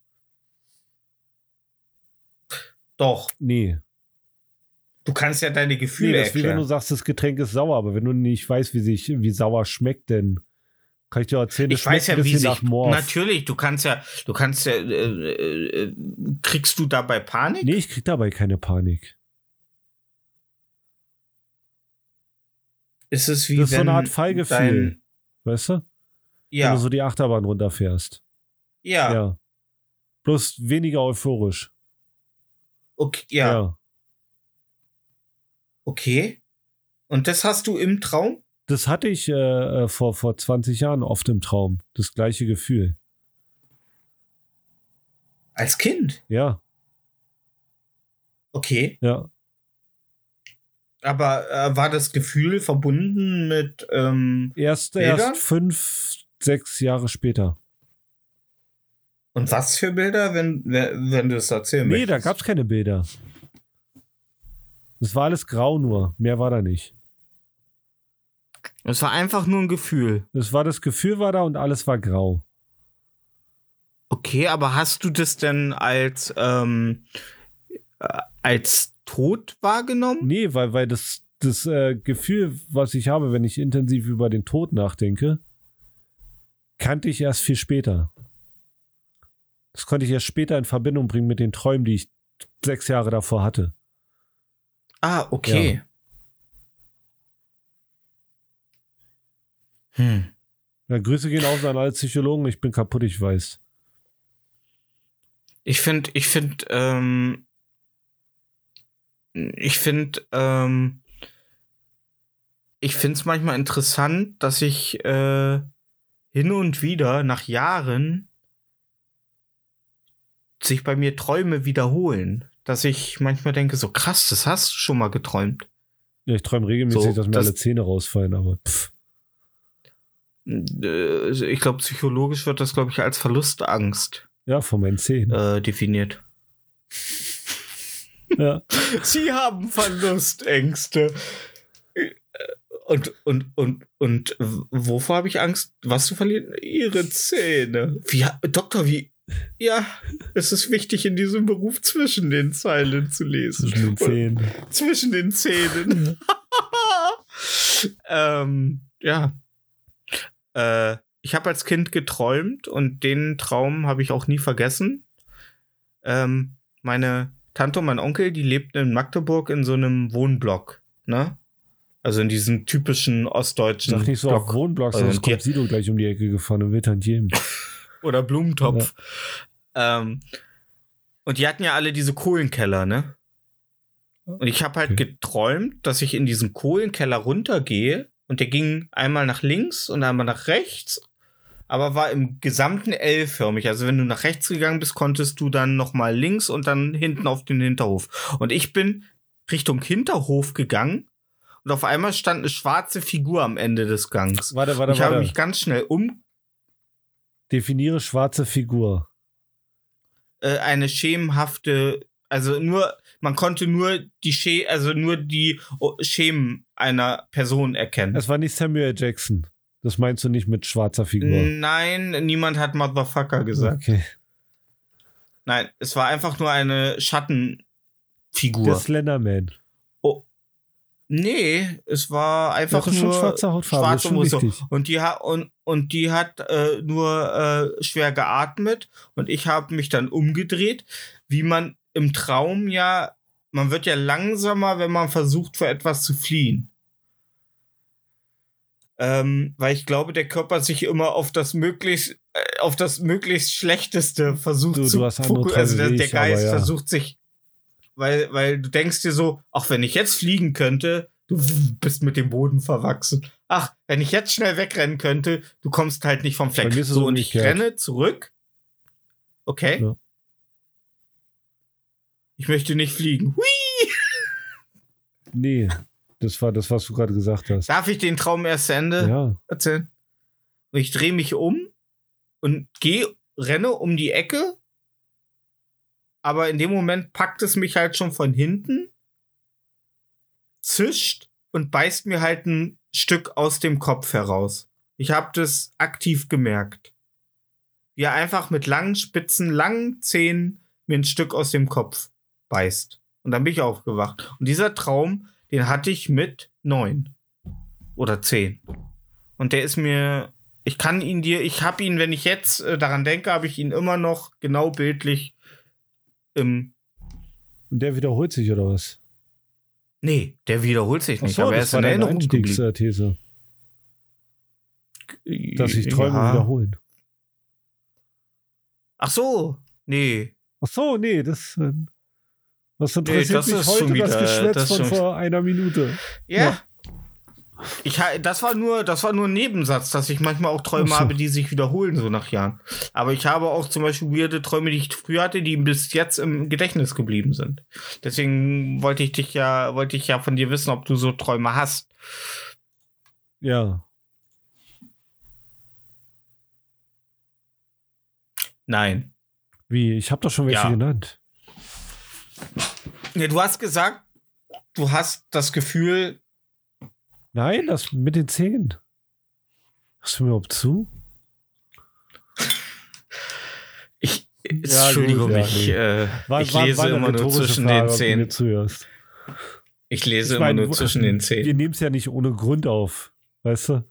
doch. Nee. Du kannst ja deine Gefühle Nee, das ist wie wenn erklären. du sagst, das Getränk ist sauer, aber wenn du nicht weißt, wie sich, wie sauer schmeckt, dann kann ich dir erzählen, Ich weiß schmeckt ja, wie sich. Natürlich, du kannst ja, du kannst ja, äh, äh, äh, kriegst du dabei Panik? Nee, ich krieg dabei keine Panik. Ist es wie Das ist so wenn eine Art Fallgefühl. Weißt du? Wenn Ja, du so die Achterbahn runterfährst. ja, Ja. Bloß weniger euphorisch. okay, ja, ja. Okay. Und das hast du im Traum? Das hatte ich äh, äh, vor, vor 20 Jahren oft im Traum. Das gleiche Gefühl. Als Kind? Ja, Okay. ja. Aber äh, war das Gefühl verbunden mit, ähm, Erst, Bilder? erst fünf, sechs Jahre später. und was für Bilder, wenn, wenn, du es erzählen Nee, da möchtest? gab's keine Bilder. Es war alles grau nur. Mehr war da nicht. Es war einfach nur ein Gefühl. Es war das Gefühl war da und alles war grau. Okay, aber hast du das denn als, ähm, äh, als tot wahrgenommen? Nee, weil, weil das, das äh, Gefühl, was ich habe, wenn ich intensiv über den Tod nachdenke, kannte ich erst viel später. Das konnte ich erst später in Verbindung bringen mit den Träumen, die ich sechs Jahre davor hatte. Ah, okay. Hm. Ja, Grüße gehen aus an alle Psychologen. Ich bin kaputt, ich weiß. Ich finde, ich finde, ähm, ich finde, ähm, ich finde es manchmal interessant, dass ich äh, hin und wieder nach Jahren sich bei mir Träume wiederholen. Dass ich manchmal denke, so krass, das hast du schon mal geträumt. Ja, ich träume regelmäßig, So, dass mir das- alle Zähne rausfallen, aber pff. Äh, Ich glaube, psychologisch wird das, glaube ich, als Verlustangst Ja, von meinen Zähnen. äh, definiert. Ja. Sie haben Verlustängste. Und, und, und, und wovor habe ich Angst, was zu verlieren? Ihre Zähne. Wie, Doktor, wie? Ja, es ist wichtig, in diesem Beruf zwischen den Zeilen zu lesen. Zwischen den Zähnen. Zwischen den Zähnen. ähm, ja. Äh, ich habe als Kind geträumt und den Traum habe ich auch nie vergessen. Ähm, meine Tante und mein Onkel, die lebten in Magdeburg in so einem Wohnblock, ne? Also in diesem typischen ostdeutschen Sag nicht so Block. auf Wohnblocks, Also sonst die- kommt Sido gleich um die Ecke gefahren und will Tantiemen. Oder Blumentopf. Ähm, und die hatten ja alle diese Kohlenkeller, ne? Und ich habe halt Okay. geträumt, dass ich in diesen Kohlenkeller runtergehe und der ging einmal nach links und einmal nach rechts, aber war im gesamten L-förmig. Also wenn du nach rechts gegangen bist, konntest du dann noch mal links und dann hinten auf den Hinterhof. Und ich bin Richtung Hinterhof gegangen und auf einmal stand eine schwarze Figur am Ende des Gangs. Warte, warte, ich habe warte. mich ganz schnell um Definiere schwarze Figur. äh, eine schemenhafte, also nur, man konnte nur die Sche also nur die oh, Schemen einer Person erkennen. Es war nicht Samuel Jackson. Das meinst du nicht mit schwarzer Figur. Nein, niemand hat Motherfucker gesagt. Okay. Nein, es war einfach nur eine Der Schattenfigur. Slenderman. Nee, es war einfach hatte schon nur schwarze Hautfarbe, Mousse. wichtig. Und die hat und, und die hat äh, nur äh, schwer geatmet und ich habe mich dann umgedreht, wie man im Traum ja, man wird ja langsamer, wenn man versucht vor etwas zu fliehen. Ähm, weil ich glaube, der Körper sich immer auf das möglichst äh, auf das möglichst schlechteste versucht Du- zu du hast andere foku- also der, der Geist ja. versucht sich weil weil du denkst dir so, auch wenn ich jetzt fliegen könnte, du bist mit dem Boden verwachsen. Ach, wenn ich jetzt schnell wegrennen könnte, du kommst halt nicht vom Fleck. So und ich renne zurück. Okay. Ja. Ich möchte nicht fliegen. Hui! Nee, das war das, was du gerade gesagt hast. Darf ich den Traum erst zu Ende Ja. erzählen? Und ich drehe mich um und gehe, renne um die Ecke. Aber in dem Moment packt es mich halt schon von hinten, zischt und beißt mir halt ein Stück aus dem Kopf heraus. Ich habe das aktiv gemerkt. Wie er einfach mit langen, spitzen, langen Zähnen mir ein Stück aus dem Kopf beißt. Und dann bin ich aufgewacht. Und dieser Traum, den hatte ich mit neun oder zehn. Und der ist mir, ich kann ihn dir, ich habe ihn, wenn ich jetzt äh, daran denke, habe ich ihn immer noch genau bildlich im. Und der wiederholt sich, oder was? Nee, der wiederholt sich nicht, Ach so, aber er ist in Erinnerung geblieben. Dass sich Träume Ja. wiederholen. Ach so, nee. Ach so, nee, das. äh, Was interessiert das mich ist heute das wieder- Geschwätz das ist von schon- vor einer Minute? Ja. Ja. Ich, das war nur, das war nur ein Nebensatz, dass ich manchmal auch Träume so. habe, die sich wiederholen, so nach Jahren. Aber ich habe auch zum Beispiel weirde Träume, die ich früher hatte, die bis jetzt im Gedächtnis geblieben sind. Deswegen wollte ich dich ja, wollte ich ja von dir wissen, ob du so Träume hast. Ja. Nein. Wie? Ich habe doch schon welche Ja. genannt. Ja, du hast gesagt, du hast das Gefühl, Nein, das mit den Zähnen. Hörst du mir überhaupt zu? ich, Ja, Entschuldigung, ja, ich, äh, War, ich war- lese war immer nur zwischen Frage, den zuhörst. Ich lese Ich immer meine, nur zwischen den Zähnen. Wir nehmen es ja nicht ohne Grund auf. Weißt du?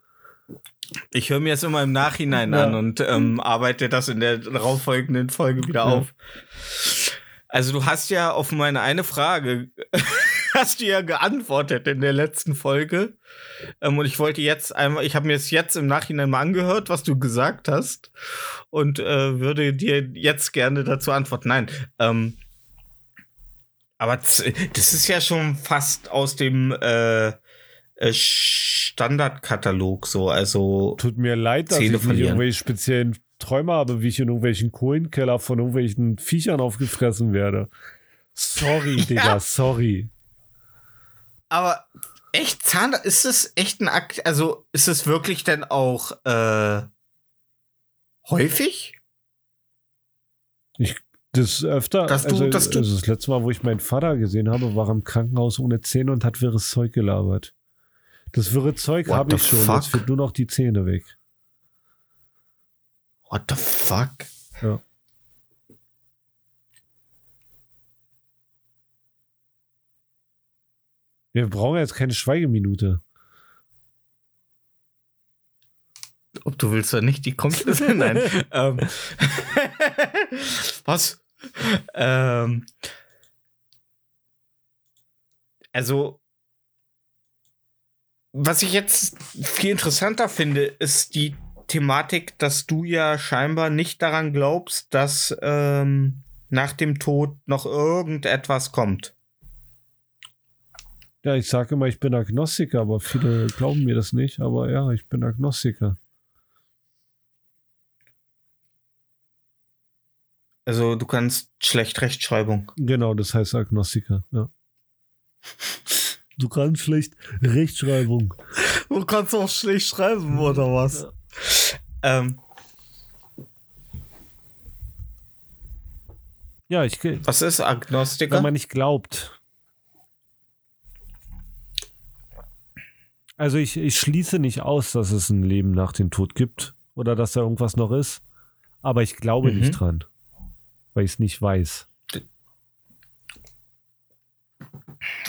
Ich höre mir es immer im Nachhinein Ja. an und ähm, arbeite das in der darauffolgenden Folge wieder Ja. auf. Also du hast ja auf meine eine Frage hast du ja geantwortet in der letzten Folge. Ähm, und ich wollte jetzt einmal, ich habe mir es jetzt im Nachhinein mal angehört, was du gesagt hast und äh, würde dir jetzt gerne dazu antworten. Nein, ähm, aber das ist ja schon fast aus dem äh, äh, Standardkatalog so, also Tut mir leid, dass Zähne ich nicht irgendwelche speziellen Träume habe, wie ich in irgendwelchen Kohlenkeller von irgendwelchen Viechern aufgefressen werde. Sorry, Digga, sorry. Aber Echt Zahn, ist es echt ein Akt, also ist es wirklich denn auch äh, häufig? Das öfter, Dass du- also, dass du- also das letzte Mal, wo ich meinen Vater gesehen habe, war im Krankenhaus ohne Zähne und hat wirres Zeug gelabert. Das wirre Zeug habe ich schon, fuck? jetzt fehlt nur noch die Zähne weg. What the fuck? Ja. Wir brauchen jetzt keine Schweigeminute. Ob du willst oder nicht, die kommt. Nein. ähm. Was? Ähm. Also, was ich jetzt viel interessanter finde, ist die Thematik, dass du ja scheinbar nicht daran glaubst, dass ähm, nach dem Tod noch irgendetwas kommt. Ja, ich sage immer, ich bin Agnostiker, aber viele glauben mir das nicht. Aber ja, ich bin Agnostiker. Also, du kannst schlecht Rechtschreibung. Genau, das heißt Agnostiker. Ja. Du kannst schlecht Rechtschreibung. Du kannst auch schlecht schreiben, oder was? Ähm, Ja, ich, wenn was ist Agnostiker? man nicht glaubt. Also ich, ich schließe nicht aus, dass es ein Leben nach dem Tod gibt oder dass da irgendwas noch ist, aber ich glaube Mhm. nicht dran, weil ich es nicht weiß.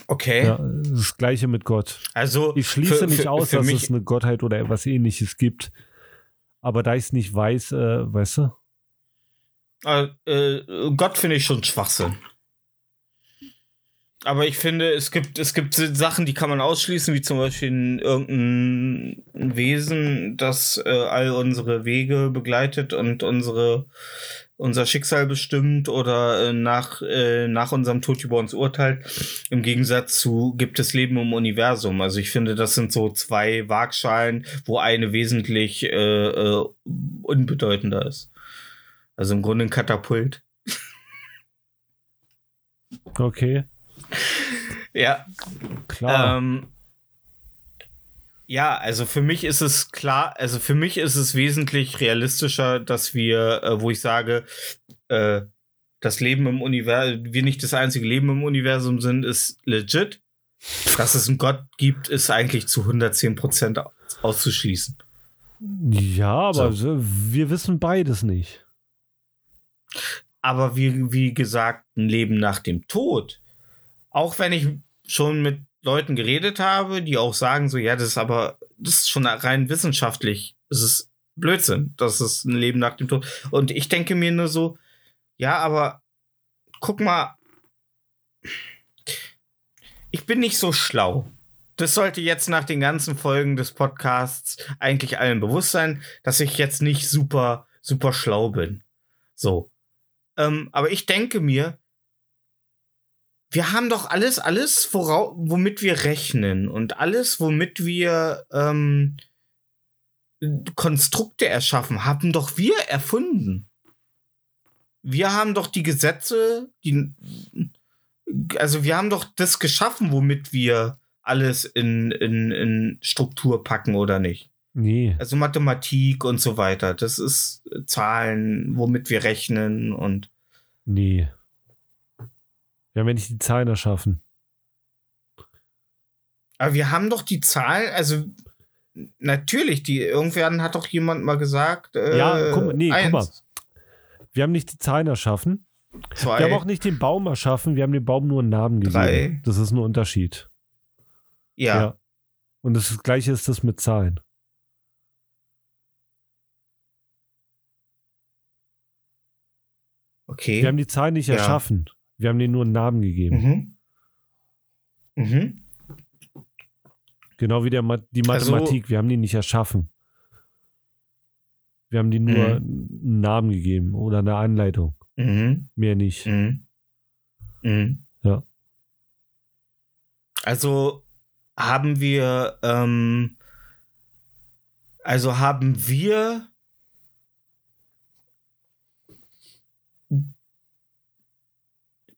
Okay. Ja, das gleiche mit Gott. Also Ich schließe für- nicht für- aus, für dass es eine Gottheit oder etwas ähnliches gibt. Aber da ich es nicht weiß, äh, weißt du? äh, äh, Gott finde ich schon Schwachsinn. Aber ich finde, es gibt, es gibt Sachen, die kann man ausschließen, wie zum Beispiel ein, irgendein Wesen, das äh, all unsere Wege begleitet und unsere, unser Schicksal bestimmt oder äh, nach, äh, nach unserem Tod über uns urteilt. Im Gegensatz zu gibt es Leben im Universum. Also ich finde, das sind so zwei Waagschalen, wo eine wesentlich äh, äh, unbedeutender ist. Also im Grunde ein Katapult. Okay, Ja. klar. Ähm, ja, also für mich ist es klar, also für mich ist es wesentlich realistischer, dass wir, äh, wo ich sage, äh, das Leben im Universum, wir nicht das einzige Leben im Universum sind, ist legit. Dass es einen Gott gibt, ist eigentlich zu 110 Prozent auszuschließen. ja, aber so, wir wissen beides nicht. Aber wie, wie gesagt, ein Leben nach dem Tod. Auch wenn ich schon mit Leuten geredet habe, die auch sagen, so, ja, das ist aber, das ist schon rein wissenschaftlich. Es ist Blödsinn. Das ist ein Leben nach dem Tod. Und ich denke mir nur so, ja, aber guck mal, ich bin nicht so schlau. Das sollte jetzt nach den ganzen Folgen des Podcasts eigentlich allen bewusst sein, dass ich jetzt nicht super, super schlau bin. So. Ähm, aber ich denke mir, wir haben doch alles, alles, vorau womit wir rechnen und alles, womit wir ähm, Konstrukte erschaffen, haben doch wir erfunden. Wir haben doch die Gesetze, die, also wir haben doch das geschaffen, womit wir alles in, in, in Struktur packen oder nicht. Nee. Also Mathematik und so weiter. Das ist Zahlen, womit wir rechnen und Nee. Wir haben ja nicht die Zahlen erschaffen. Aber wir haben doch die Zahlen, also natürlich, die irgendwann hat doch jemand mal gesagt. Äh, Ja, guck mal, nee, guck eins, mal. Wir haben nicht die Zahlen erschaffen. Zwei, Wir haben auch nicht den Baum erschaffen. Wir haben dem Baum nur einen Namen gegeben. Drei. Das ist ein Unterschied. ja. Und das Gleiche ist das mit Zahlen. Okay. Wir haben die Zahlen nicht Ja. erschaffen. Wir haben denen nur einen Namen gegeben. mhm. Mhm. Genau wie der Ma die Also- Mathematik. wir haben die nicht erschaffen. Wir haben die nur Mhm. einen Namen gegeben oder eine Anleitung. Mhm. Mehr nicht. Mhm. Mhm. Ja. Also haben wir, ähm, also haben wir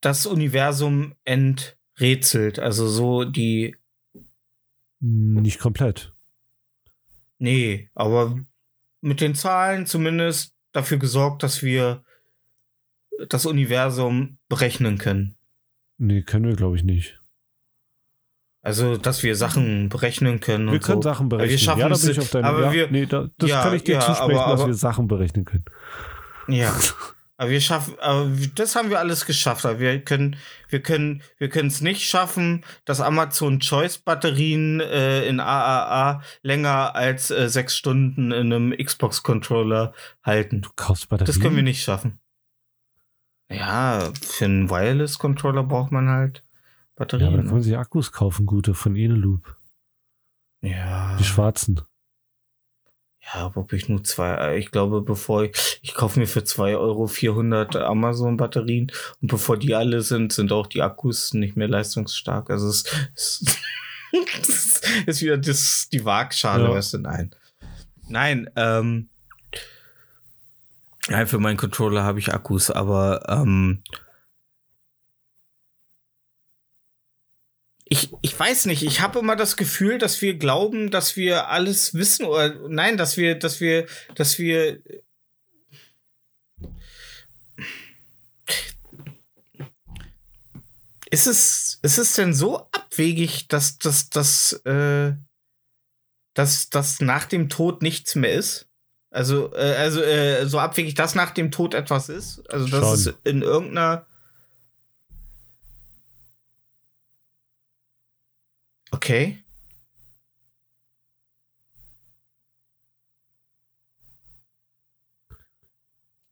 das Universum enträtselt, also so die Nicht komplett. Nee, aber mit den Zahlen zumindest dafür gesorgt, dass wir das Universum berechnen können. Nee, können wir, glaube ich, nicht. Also, dass wir Sachen berechnen können. Wir und können so. Sachen berechnen. Wir schaffen ja, da bin ich auf deinem aber ja, wir, Nee, da, das ja, kann ich dir ja, zusprechen, aber- dass aber- wir Sachen berechnen können. Ja. Aber wir schaffen, aber das haben wir alles geschafft. Aber wir können, wir können, wir können es nicht schaffen, dass Amazon Choice Batterien äh, in AAA länger als äh, sechs Stunden in einem Xbox Controller halten. Du kaufst Batterien. Das können wir nicht schaffen. Ja, für einen Wireless Controller braucht man halt Ja, aber da Batterien. kann man sich Akkus kaufen, gute von Eneloop. ja. Die schwarzen. Ja, ob ich nur zwei, äh, ich glaube, bevor ich, ich kaufe mir für zwei Euro 400 Amazon-Batterien und bevor die alle sind, sind auch die Akkus nicht mehr leistungsstark. Also es, es, es ist wieder das, die Waagschale, Ja. weißt du, nein. Nein, ähm, nein, für meinen Controller habe ich Akkus, aber ähm, ich, ich weiß nicht, ich habe immer das Gefühl, dass wir glauben, dass wir alles wissen oder nein, dass wir, dass wir, dass wir ist es, ist es denn so abwegig, dass, dass, dass, äh, dass, dass nach dem Tod nichts mehr ist? Also, äh, also äh, so abwegig, dass nach dem Tod etwas ist? Also, dass Schon. es in irgendeiner Okay.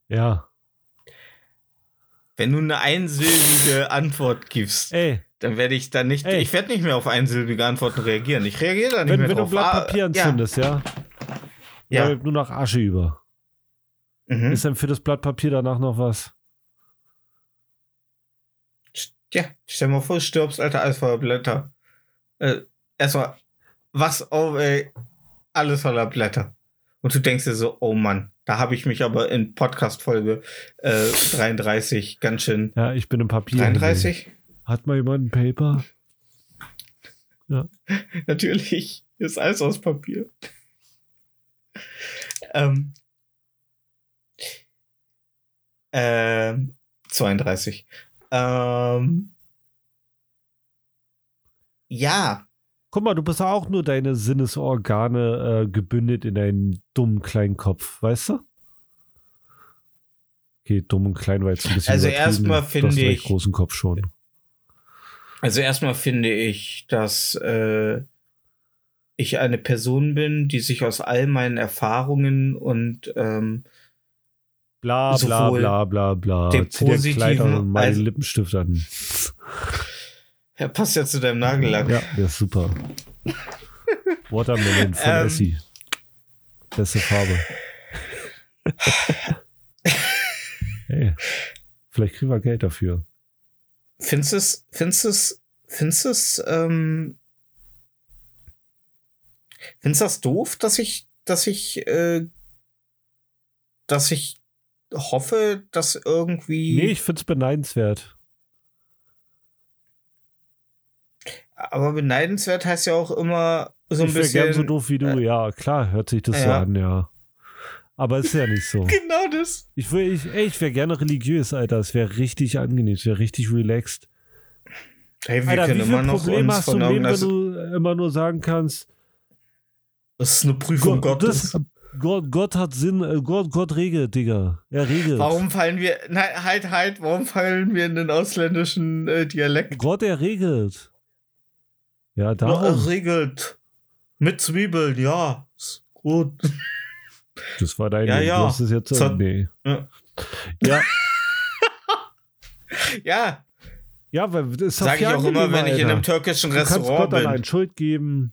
Ja. Wenn du eine einsilbige Antwort gibst, Ey, dann werde ich da nicht, Ey. ich werde nicht mehr auf einsilbige Antworten reagieren. Ich reagiere da nicht wenn, mehr wenn du drauf. ein Blatt Ah, Papier entzündest, ja, Ja. bleibt nur noch Asche über. ja. Mhm. Ist denn für das Blatt Papier danach noch was? ja, stell mal vor, du stirbst, Alter, alles voller Blätter. Äh, erstmal, was, oh, ey, alles voller Blätter. Und du denkst dir so, oh Mann, da habe ich mich aber in Podcast-Folge äh, 33 ganz schön. Ja, ich bin im Papier. 33? Hat mal jemand ein Paper? Natürlich ist alles aus Papier. ähm, ähm, 32. Ähm, ja, Guck mal, du bist auch nur deine Sinnesorgane äh, gebündelt in deinen dummen kleinen Kopf, weißt du? Okay, dumm und klein war jetzt ein bisschen Also erstmal finde einen ich- großen Kopf schon. also erstmal finde ich, dass äh, ich eine Person bin, die sich aus all meinen Erfahrungen und ähm, Bla bla bla bla bla. dem Kleid positiven an und mal den als- Lippenstift an. ja, passt ja zu deinem Nagellack. Ja, der ist super. Watermelon von Ähm. Essie. Beste Farbe. hey, vielleicht kriegen wir Geld dafür. Findest du es, findest du es, findest du es, ähm, findest du das doof, dass ich, dass ich, äh, dass ich hoffe, dass irgendwie, Nee, ich find's beneidenswert. Aber beneidenswert heißt ja auch immer so ein ich wäre bisschen. gern so doof wie du. Ja, klar, hört sich das so Ja. an, ja. Aber ist ja nicht so. Genau das. Ich, will- ich, ey, ich wäre gerne religiös, Alter. Es wäre richtig angenehm, es wäre richtig relaxed. Hey, wir Alter, wie können viele immer noch Probleme uns hast du im Leben, wenn du immer nur sagen kannst, Das ist eine Prüfung Gott, Gottes. das, Gott, Gott hat Sinn, äh, Gott, Gott regelt, Digga. Er regelt. Warum fallen wir, nein, halt, halt, warum fallen wir in den ausländischen äh, Dialekt? Gott, er regelt. Ja, Ja, darum. regelt. Mit Zwiebeln, ja. Ist gut. Das war dein Ja, ja. Hast es jetzt. So- Äh, nee. Ja. Ja, Ja, ja, weil das ist sage ich auch immer, wenn ich in einem Alter. türkischen Du kannst Restaurant Gott allein bin. Schuld geben.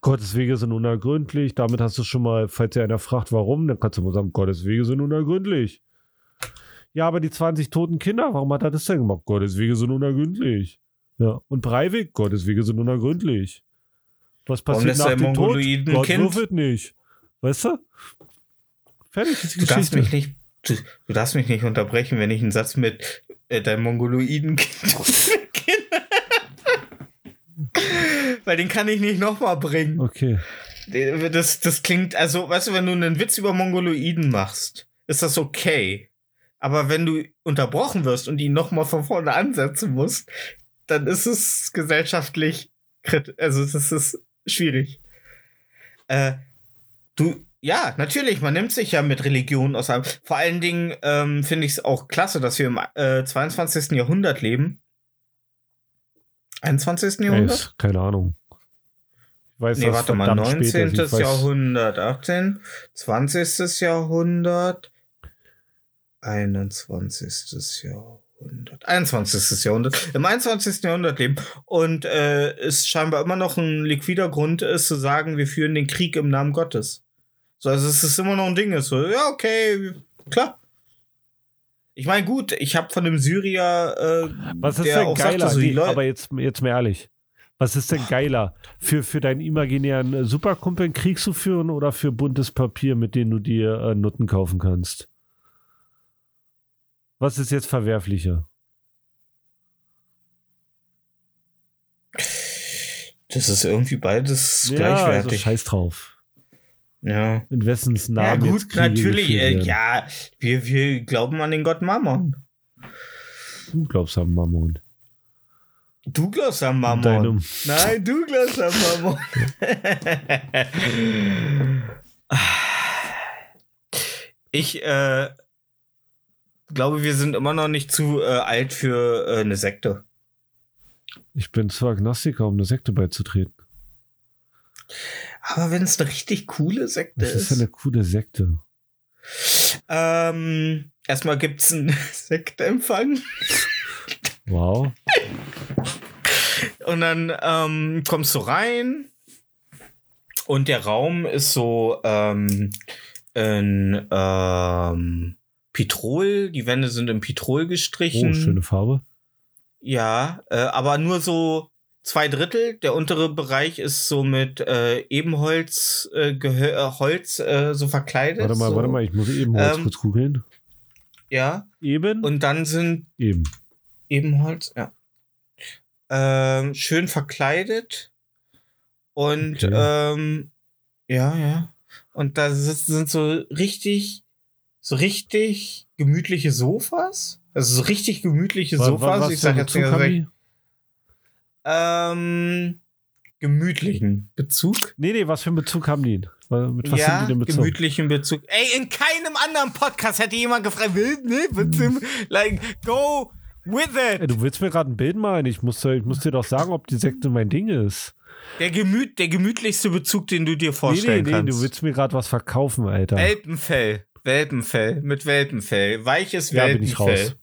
Gottes Wege sind unergründlich. Damit hast du schon mal, falls dir einer fragt, warum, dann kannst du mal sagen, Gottes Wege sind unergründlich. Ja, aber die 20 toten Kinder, warum hat er das denn gemacht? Gottes Wege sind unergründlich. Ja, und Breivik, Gottes Wege sind unergründlich. Was passiert nach dem Tod? Mongoloiden Gott Kind? würfelt nicht. Weißt du? Fertig ist die Du darfst Geschichte. mich nicht, du, du darfst mich nicht unterbrechen, wenn ich einen Satz mit äh, deinem Mongoloiden Kind. Weil den kann ich nicht nochmal bringen. Okay. Das, das klingt, also, weißt du, wenn du einen Witz über Mongoloiden machst, ist das okay. Aber wenn du unterbrochen wirst und ihn nochmal von vorne ansetzen musst, dann ist es gesellschaftlich kritisch. Also, das ist schwierig. Äh, du, ja, natürlich, man nimmt sich ja mit Religion aus. Vor allen Dingen ähm, finde ich es auch klasse, dass wir im äh, 22. Jahrhundert leben. 21. Jahrhundert? Ey, keine Ahnung. Ich weiß, nee, warte mal, 19. Jahrhundert, 18. 20. Jahrhundert, 21. Jahrhundert, 21. Jahrhundert, im 21. Jahrhundert leben und äh, es scheinbar immer noch ein liquider Grund ist, zu sagen, wir führen den Krieg im Namen Gottes. So, also es ist immer noch ein Ding, ist so, ja, okay, klar. Ich meine, gut, ich habe von dem Syrier, äh, Was ist denn geiler? Sagte, so, aber jetzt, jetzt mal ehrlich. Was ist denn geiler? Für, für deinen imaginären Superkumpel einen Krieg zu führen oder für buntes Papier, mit dem du dir äh, Nutten kaufen kannst? Was ist jetzt verwerflicher? Das ist irgendwie beides ja, gleichwertig. Also scheiß drauf. Ja. In wessens Namen. Ja, gut, natürlich. Äh, ja, wir, wir glauben an den Gott Mammon. Du glaubst an Mammon. Du glaubst an Mammon. Deinem. Nein, du glaubst an Mammon. ich äh, glaube, wir sind immer noch nicht zu äh, alt für äh, eine Sekte. Ich bin zwar Agnostiker, um eine Sekte beizutreten. Aber wenn es eine richtig coole Sekte ist. Das ist eine coole Sekte. Ähm, erstmal gibt es einen Sektempfang. Wow. Und dann ähm, kommst du rein und der Raum ist so ähm, in ähm, Petrol. Die Wände sind in Petrol gestrichen. Oh, schöne Farbe. Ja, äh, aber nur so zwei Drittel. Der untere Bereich ist so mit äh, Ebenholz, äh, äh, Holz äh, so verkleidet. Warte mal, so. warte mal, ich muss Ebenholz ähm, kurz googeln. Ja. Eben. Und dann sind eben Ebenholz, ja. Ähm, schön verkleidet. Und okay. ähm, ja, ja. Und da sind so richtig, so richtig gemütliche Sofas. Also so richtig gemütliche was, Sofas. Was, ich sag jetzt nicht, ähm, gemütlichen Bezug. Nee, nee, was für einen Bezug haben die? Mit was ja, sind die denn Bezug? gemütlichen Bezug. Ey, in keinem anderen Podcast hätte jemand gefragt, ne, hm. like, go with it. Ey, du willst mir gerade ein Bild malen. Ich muss, ich muss dir doch sagen, ob die Sekte mein Ding ist. Der, gemüt, der gemütlichste Bezug, den du dir vorstellen nee, nee, kannst. Nee, du willst mir gerade was verkaufen, Alter. Welpenfell. Welpenfell. Mit Welpenfell. Weiches ja, Welpenfell.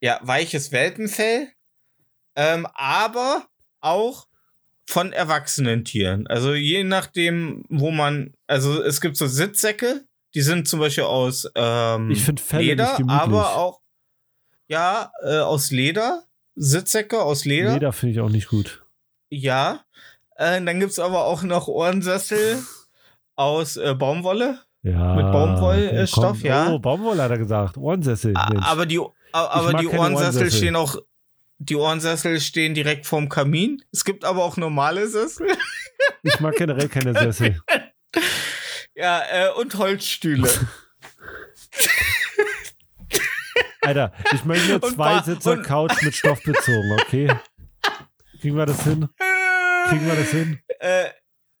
Ja, weiches Welpenfell ähm, aber auch von erwachsenen Tieren. Also je nachdem, wo man, also es gibt so Sitzsäcke, die sind zum Beispiel aus ähm, ich Felle Leder, aber auch ja äh, aus Leder. Sitzsäcke aus Leder. Leder finde ich auch nicht gut. Ja. Äh, dann gibt es aber auch noch Ohrensessel aus äh, Baumwolle. Ja. Mit Baumwollstoff, ja. Oh, Baumwolle hat er gesagt. Ohrensessel. Mensch. Aber die, aber die Ohrensessel, Ohrensessel stehen auch die Ohrensessel stehen direkt vorm Kamin. Es gibt aber auch normale Sessel. Ich mag generell keine Sessel. Ja, äh, und Holzstühle. Alter, ich möchte nur zwei Sitzer Couch mit Stoff bezogen, okay? Kriegen wir das hin? Kriegen wir das hin? Äh,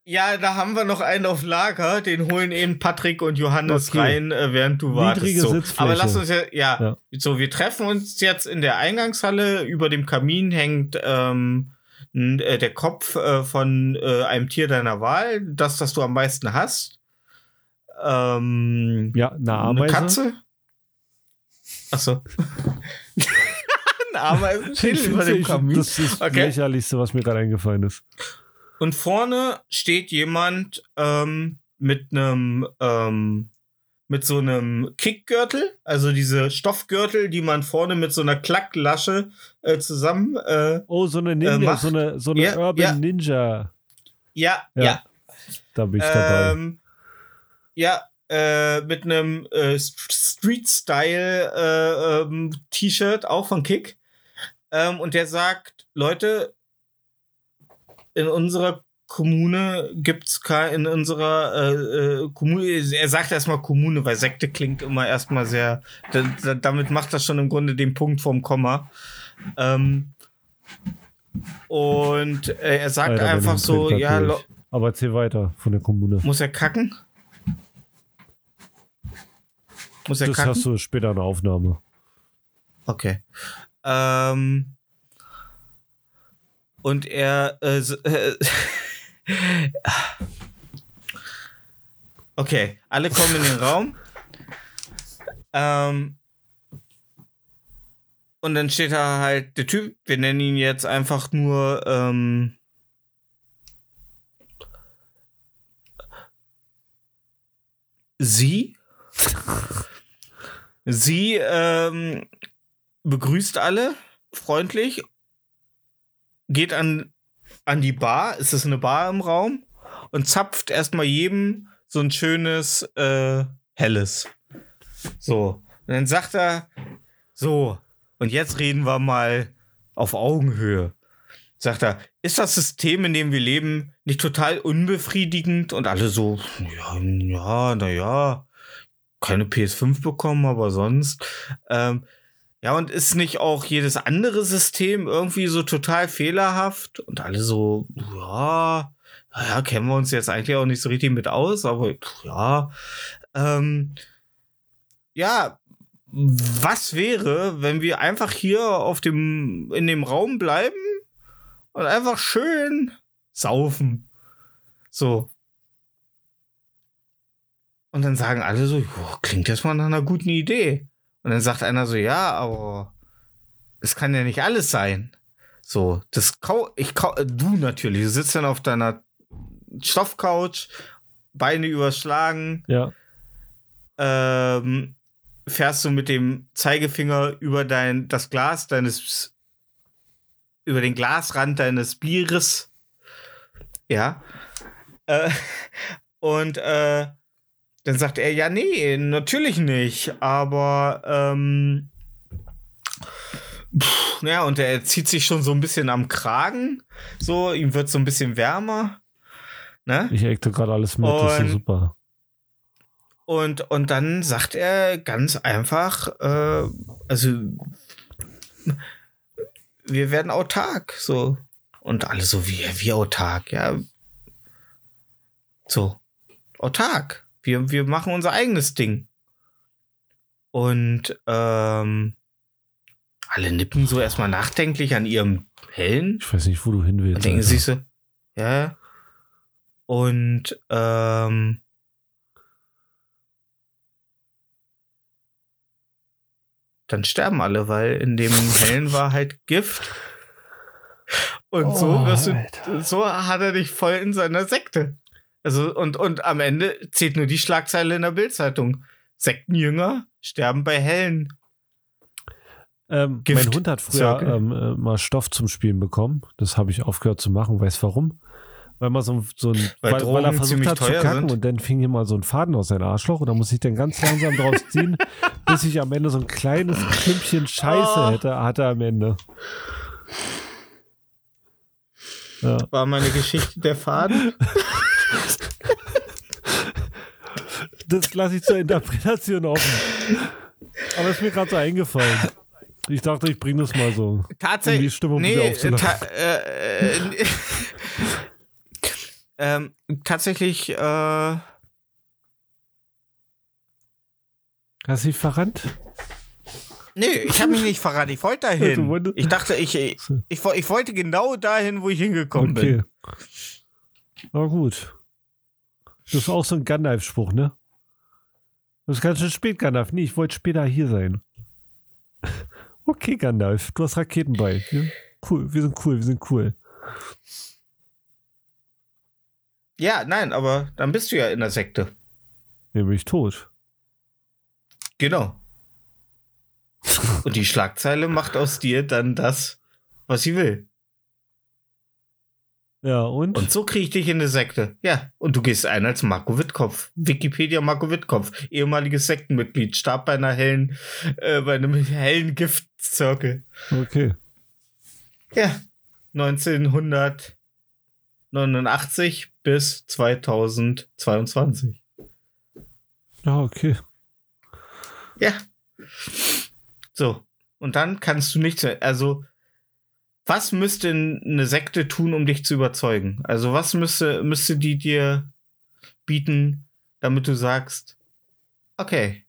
ja, da haben wir noch einen auf Lager, den holen eben Patrick und Johannes okay. rein, äh, während du wartest. So. Aber lass uns ja, ja, ja, so, wir treffen uns jetzt in der Eingangshalle. Über dem Kamin hängt ähm, äh, der Kopf äh, von äh, einem Tier deiner Wahl, das, das du am meisten hast. Ähm, ja, eine Ameise. Eine Katze. Achso. eine Ameise steht über dem Kamin. Das ist das okay. lächerlichste, was mir gerade eingefallen ist. Und vorne steht jemand ähm, mit einem ähm, mit so einem Kickgürtel, also diese Stoffgürtel, die man vorne mit so einer Klacklasche äh, zusammen. Äh, oh, so eine Ninja, äh, so eine, so eine ja, Urban ja. Ninja. Ja, ja, ja. Da bin ich dabei. Ähm, ja, äh, mit einem äh, Street-Style-T-Shirt, äh, ähm, auch von Kick. Ähm, und der sagt, Leute, in unserer Kommune gibt's kein, in unserer äh, äh, Kommune, er sagt erstmal Kommune, weil Sekte klingt immer erstmal sehr, da, da, damit macht das schon im Grunde den Punkt vom Komma. Ähm, und äh, er sagt Alter, einfach so, ja, lo- Aber erzähl weiter von der Kommune. muss er kacken? Muss er Das kacken? hast du später in der Aufnahme. Okay. Ähm, und er. Äh, äh, okay, alle kommen in den Raum. Ähm, und dann steht da halt der Typ, wir nennen ihn jetzt einfach nur. Ähm, sie. Sie ähm, begrüßt alle freundlich, geht an, an die Bar, es ist eine Bar im Raum und zapft erstmal jedem so ein schönes äh, helles. So, und dann sagt er, so, und jetzt reden wir mal auf Augenhöhe. Sagt er, ist das System, in dem wir leben, nicht total unbefriedigend? Und alle so, ja, ja, naja, keine PS5 bekommen, aber sonst. Ähm, ja, und ist nicht auch jedes andere System irgendwie so total fehlerhaft? Und alle so, ja, naja, kennen wir uns jetzt eigentlich auch nicht so richtig mit aus, aber ja. Ähm, ja, was wäre, wenn wir einfach hier auf dem, in dem Raum bleiben und einfach schön saufen? So. Und dann sagen alle so, "Jo, klingt erstmal nach einer guten Idee. Und dann sagt einer so, ja, aber es kann ja nicht alles sein. So, das kau ich kau du natürlich, du sitzt dann auf deiner Stoffcouch, Beine überschlagen, Ja. ähm, fährst du mit dem Zeigefinger über dein das Glas deines über den Glasrand deines Bieres. Ja. Äh, und äh, dann sagt er, ja, nee, natürlich nicht. Aber ähm, pff, ja, und er zieht sich schon so ein bisschen am Kragen. So, ihm wird so ein bisschen wärmer. Ne? Ich eckte gerade alles mit, das ist Und- so super. Und, und dann sagt er ganz einfach, äh, also wir werden autark, so. Und alle so, wie, wie autark, ja. So, autark. Wir, wir machen unser eigenes Ding. Und ähm, alle nippen so erstmal nachdenklich an ihrem Hellen. Ich weiß nicht, wo du hin willst. Und denken sich so, ja. Und ähm, dann sterben alle, weil in dem Hellen war halt Gift. Und so, Oh, wirst du, so hat er dich voll in seiner Sekte. Also, und, und am Ende zählt nur die Schlagzeile in der Bildzeitung. Sektenjünger sterben bei Hellen. Ähm, mein Hund hat früher ähm, äh, mal Stoff zum Spielen bekommen. Das habe ich aufgehört zu machen. Weißt warum? Weil man so, ein- so ein, Weil weil, weil er versucht hat zu kacken sind. und dann fing hier mal so ein Faden aus seinem Arschloch und da muss ich dann ganz langsam draus ziehen, bis ich am Ende so ein kleines Klümpchen Scheiße Oh. hätte, hatte am Ende. Ja. War meine Geschichte der Faden. Das lasse ich zur Interpretation offen. Aber ist mir gerade so eingefallen. Ich dachte, ich bringe das mal so. Tatsächlich. Um die Stimmung nee, wieder aufzulassen. ta äh, äh, ähm, tatsächlich, äh, Hast du dich verrannt? nee, ich habe mich nicht verraten. Ich wollte dahin. wolltest- Ich dachte, ich, ich, ich, ich wollte genau dahin, wo ich hingekommen Okay. bin. Na gut. Das ist auch so ein Gandalf-Spruch, ne? Das ist ganz schön spät, Gandalf. Nee, ich wollte später hier sein. Okay, Gandalf, du hast Raketen bei. Ja? Cool, wir sind cool, wir sind cool. Ja, nein, aber dann bist du ja in der Sekte. Nämlich tot. Genau. Und die Schlagzeile macht aus dir dann das, was sie will. Ja, und? Und so kriege ich dich in eine Sekte. Ja, und du gehst ein als Marco Wittkopf. Wikipedia Marco Wittkopf, ehemaliges Sektenmitglied, starb bei einer hellen, äh, bei einem hellen Giftzirkel. Okay. Ja, 1900. 89 bis 2022. Ja, okay. Ja. So. Und dann kannst du nichts mehr. Also, was müsste eine Sekte tun, um dich zu überzeugen? Also, was müsste, müsste die dir bieten, damit du sagst, okay.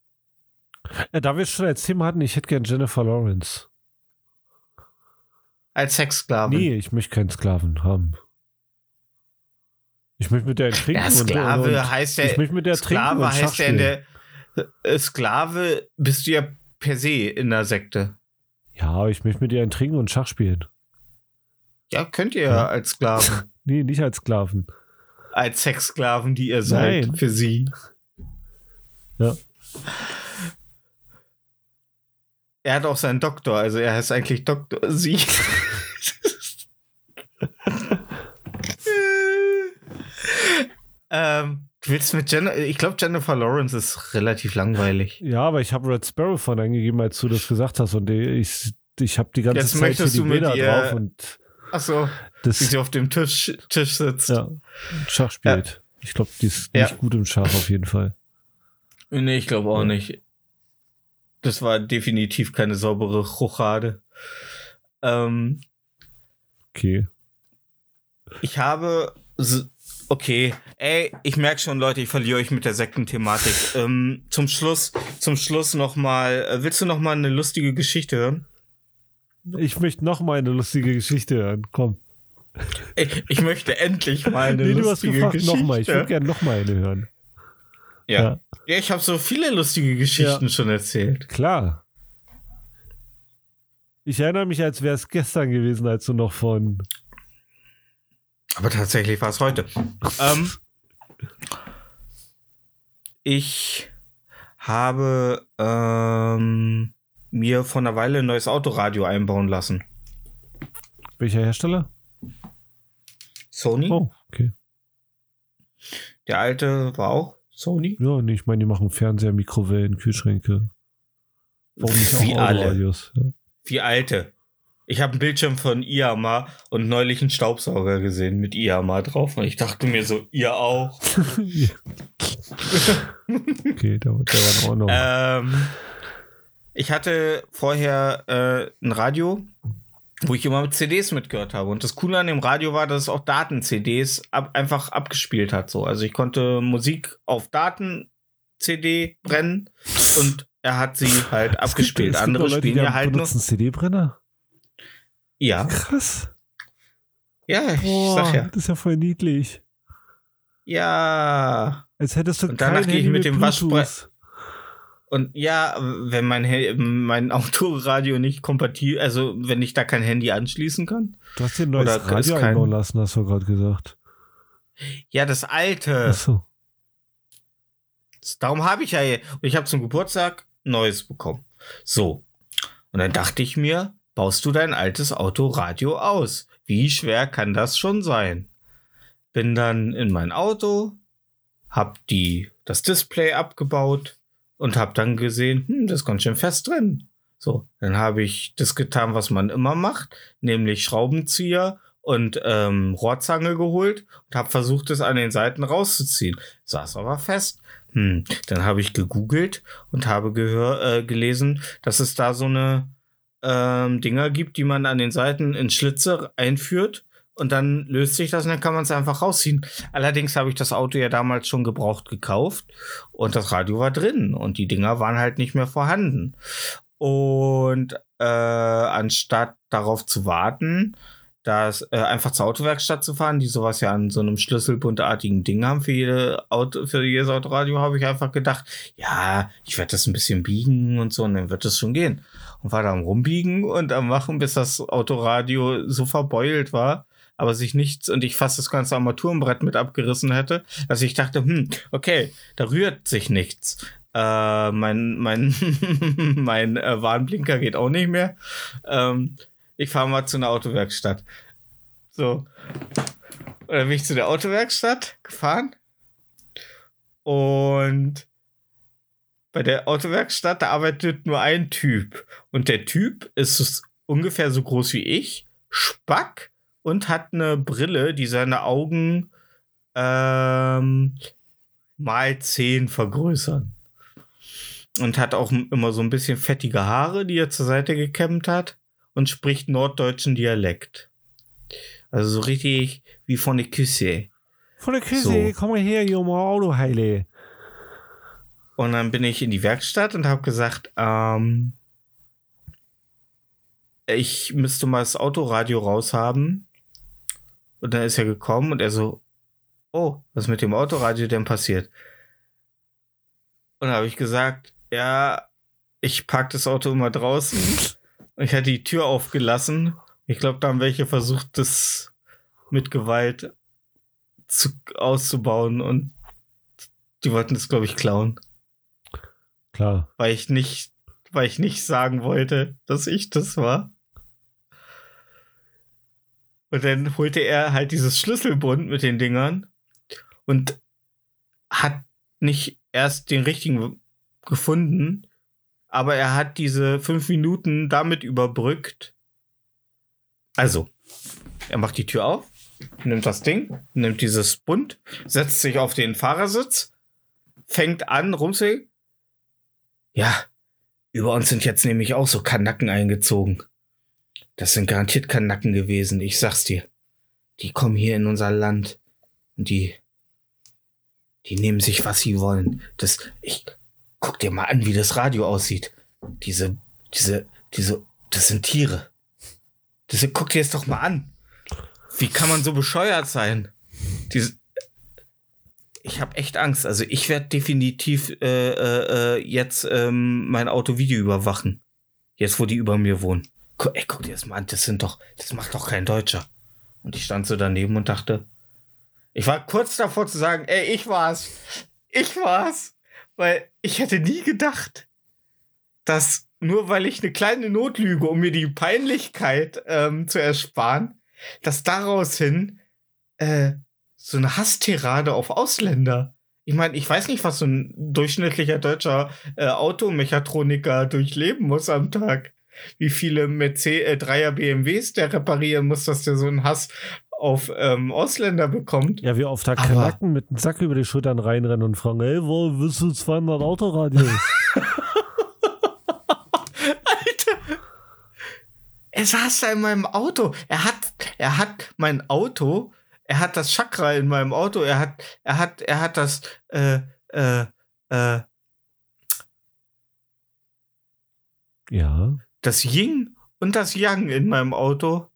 Da wir es schon als Thema hatten, ich hätte gern Jennifer Lawrence. Als Sexsklavin. Nee, ich möchte keinen Sklaven haben. Ich möchte mit der trinken. Ja, Sklave und, und, heißt ja. Ich möchte mit der Sklave trinken heißt ja in der. äh, Sklave bist du ja per se in der Sekte. Ja, ich möchte mit ihr ein Trinken und Schach spielen. Ja, könnt ihr ja als Sklaven. Nee, nicht als Sklaven. als Sexsklaven, die ihr seid, Nein. für sie. Ja. Er hat auch seinen Doktor, also er heißt eigentlich Doktor Sie. ähm, du willst mit Jennifer, ich glaube Jennifer Lawrence ist relativ langweilig. Ja, aber ich habe Red Sparrow von eingegeben, als du das gesagt hast. Und ich, ich habe die ganze Jetzt Zeit hier möchtest die du mit Bilder drauf und Achso, das wie sie auf dem Tisch, Tisch sitzt. ja, Schach spielt. Ich glaube, die ist Ja. nicht gut im Schach auf jeden Fall. Nee, ich glaube auch Ja. nicht. Das war definitiv keine saubere Rochade. Ähm, Okay. Ich habe. Okay, ey, ich merke schon, Leute, ich verliere euch mit der Sektenthematik. ähm, zum Schluss, zum Schluss noch mal. Äh, willst du noch mal eine lustige Geschichte hören? Ich möchte noch mal eine lustige Geschichte hören. Komm. Ich, ich möchte endlich mal eine nee, du hast lustige gefragt Geschichte. nochmal. Ich würde gerne noch mal eine hören. ja. ja. ja, ich habe so viele lustige Geschichten schon erzählt. Klar. Ich erinnere mich, als wäre es gestern gewesen, als du noch von. Aber tatsächlich war es heute. ähm, ich habe ähm, mir vor einer Weile ein neues Autoradio einbauen lassen. Welcher Hersteller? Sony. Oh, okay. Der alte war auch Sony. Ja, nee, ich meine, die machen Fernseher, Mikrowellen, Kühlschränke. Warum nicht Wie alle. Ja. Wie alte. Ich habe einen Bildschirm von Iama und neulich einen Staubsauger gesehen mit Iama drauf. Und ich dachte mir so, ihr auch. okay, der, der war auch noch. Ähm, ich hatte vorher äh, ein Radio, wo ich immer mit CDs mitgehört habe. Und das Coole an dem Radio war, dass es auch Daten-CDs ab, einfach abgespielt hat. So. Also ich konnte Musik auf Daten-CD brennen und er hat sie halt Es abgespielt. gibt- es Andere Leute, spielen ja halt nur. CD-Brenner? Ja, Krass. ja, ich Boah, sag ja. das ist ja voll niedlich. Ja. Als hättest du Und danach gehe ich mit dem. Waschbrett- Und ja, wenn mein, mein Autoradio nicht kompatibel, also wenn ich da kein Handy anschließen kann. Du hast dir ein neues Oder Radio kein- einbauen lassen, hast du gerade gesagt. Ja, das alte. Achso. Darum habe ich ja, und ich habe zum Geburtstag Neues bekommen. So. Und dann dachte ich mir, baust du dein altes Autoradio aus? Wie schwer kann das schon sein? Bin dann in mein Auto, hab die, das Display abgebaut und hab dann gesehen, hm, das ist ganz schön fest drin. So, dann habe ich das getan, was man immer macht, nämlich Schraubenzieher und ähm, Rohrzange geholt und habe versucht, es an den Seiten rauszuziehen. Saß aber fest. Hm, dann habe ich gegoogelt und habe gehör, äh, gelesen, dass es da so eine ähm, Dinger gibt, die man an den Seiten in Schlitze einführt und dann löst sich das und dann kann man es einfach rausziehen. Allerdings habe ich das Auto ja damals schon gebraucht gekauft und das Radio war drin und die Dinger waren halt nicht mehr vorhanden. Und äh, anstatt darauf zu warten, das äh, einfach zur Autowerkstatt zu fahren, die sowas ja an so einem schlüsselbuntartigen Ding haben für jede Auto, für jedes Autoradio, habe ich einfach gedacht, ja, ich werde das ein bisschen biegen und so, und dann wird es schon gehen. Und war da am Rumbiegen und am Machen, bis das Autoradio so verbeult war, aber sich nichts und ich fast das ganze Armaturenbrett mit abgerissen hätte, dass ich dachte, hm, okay, da rührt sich nichts. Äh, mein mein, mein äh, Warnblinker geht auch nicht mehr. Ähm, ich fahre mal zu einer Autowerkstatt. So. Und dann bin ich zu der Autowerkstatt gefahren. Und bei der Autowerkstatt, da arbeitet nur ein Typ. Und der Typ ist ungefähr so groß wie ich, Spack und hat eine Brille, die seine Augen ähm, mal 10 vergrößern. Und hat auch immer so ein bisschen fettige Haare, die er zur Seite gekämmt hat und spricht norddeutschen Dialekt. Also so richtig wie von der Küsse. Von der Küche, So. komm mal her, Junge, Auto heile. Und dann bin ich in die Werkstatt und habe gesagt, ähm, ich müsste mal das Autoradio raushaben. Und dann ist er gekommen und er so, oh, was ist mit dem Autoradio denn passiert? Und dann habe ich gesagt, ja, ich park das Auto immer draußen. Und ich hatte die Tür aufgelassen. Ich glaube, da haben welche versucht, das mit Gewalt zu, auszubauen und die wollten das, glaube ich, klauen Klar. weil ich nicht, weil ich nicht sagen wollte, dass ich das war. Und dann holte er halt dieses Schlüsselbund mit den Dingern und hat nicht erst den richtigen gefunden, aber er hat diese fünf Minuten damit überbrückt. Also, er macht die Tür auf, nimmt das Ding, nimmt dieses Bund, setzt sich auf den Fahrersitz, fängt an rumzugehen. Ja, über uns sind jetzt nämlich auch so Kanacken eingezogen. Das sind garantiert Kanacken gewesen, ich sag's dir. Die kommen hier in unser Land und die, die nehmen sich, was sie wollen. Das, ich, guck dir mal an, wie das Radio aussieht. Diese, diese, diese, das sind Tiere. Das, guck dir das doch mal an. Wie kann man so bescheuert sein? Diese, ich habe echt Angst. Also ich werde definitiv äh, äh, äh, jetzt ähm, mein Auto Video überwachen. Jetzt, wo die über mir wohnen. Ey, guck dir das mal an. Das sind doch, das macht doch kein Deutscher. Und ich stand so daneben und dachte, ich war kurz davor zu sagen, ey, ich war's. Ich war's. Weil ich hätte nie gedacht, dass nur weil ich eine kleine Notlüge, um mir die Peinlichkeit ähm, zu ersparen, dass daraus hin äh, so eine Hasstirade auf Ausländer. Ich meine, ich weiß nicht, was so ein durchschnittlicher deutscher äh, Automechatroniker durchleben muss am Tag. Wie viele Mercedes, äh, Dreier BMWs der reparieren muss, dass der so einen Hass auf ähm, Ausländer bekommt. Ja, wie oft da Kanacken mit dem Sack über die Schultern reinrennen und fragen, ey, wo willst du 200 Autoradios? Alter! Er saß da in meinem Auto. Er hat, er hat mein Auto, er hat das Chakra in meinem Auto, er hat, er hat, er hat das, äh, äh, äh, ja. Das Yin und das Yang in meinem Auto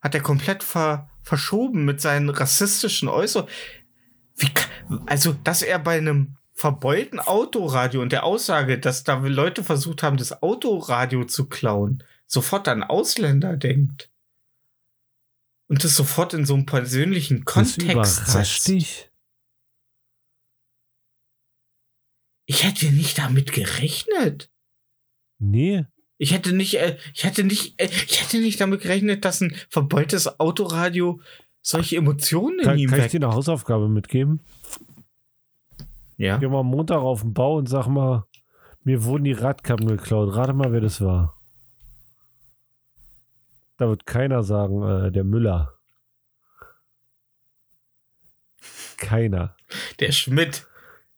hat er komplett ver verschoben mit seinen rassistischen Äußerungen. Also, dass er bei einem verbeulten Autoradio und der Aussage, dass da Leute versucht haben, das Autoradio zu klauen, sofort an Ausländer denkt. Und das sofort in so einem persönlichen Das Kontext überrascht setzt. dich. Ich hätte nicht damit gerechnet. Nee. Ich hätte nicht, äh, ich hätte nicht, äh, ich hätte nicht damit gerechnet, dass ein verbeultes Autoradio solche Emotionen in Kann, ihm kann ich weckt. dir eine Hausaufgabe mitgeben? Ja. Geh mal am Montag auf den Bau und sag mal, mir wurden die Radkappen geklaut. Rate mal, wer das war. Da wird keiner sagen, äh, der Müller. Keiner. Der Schmidt.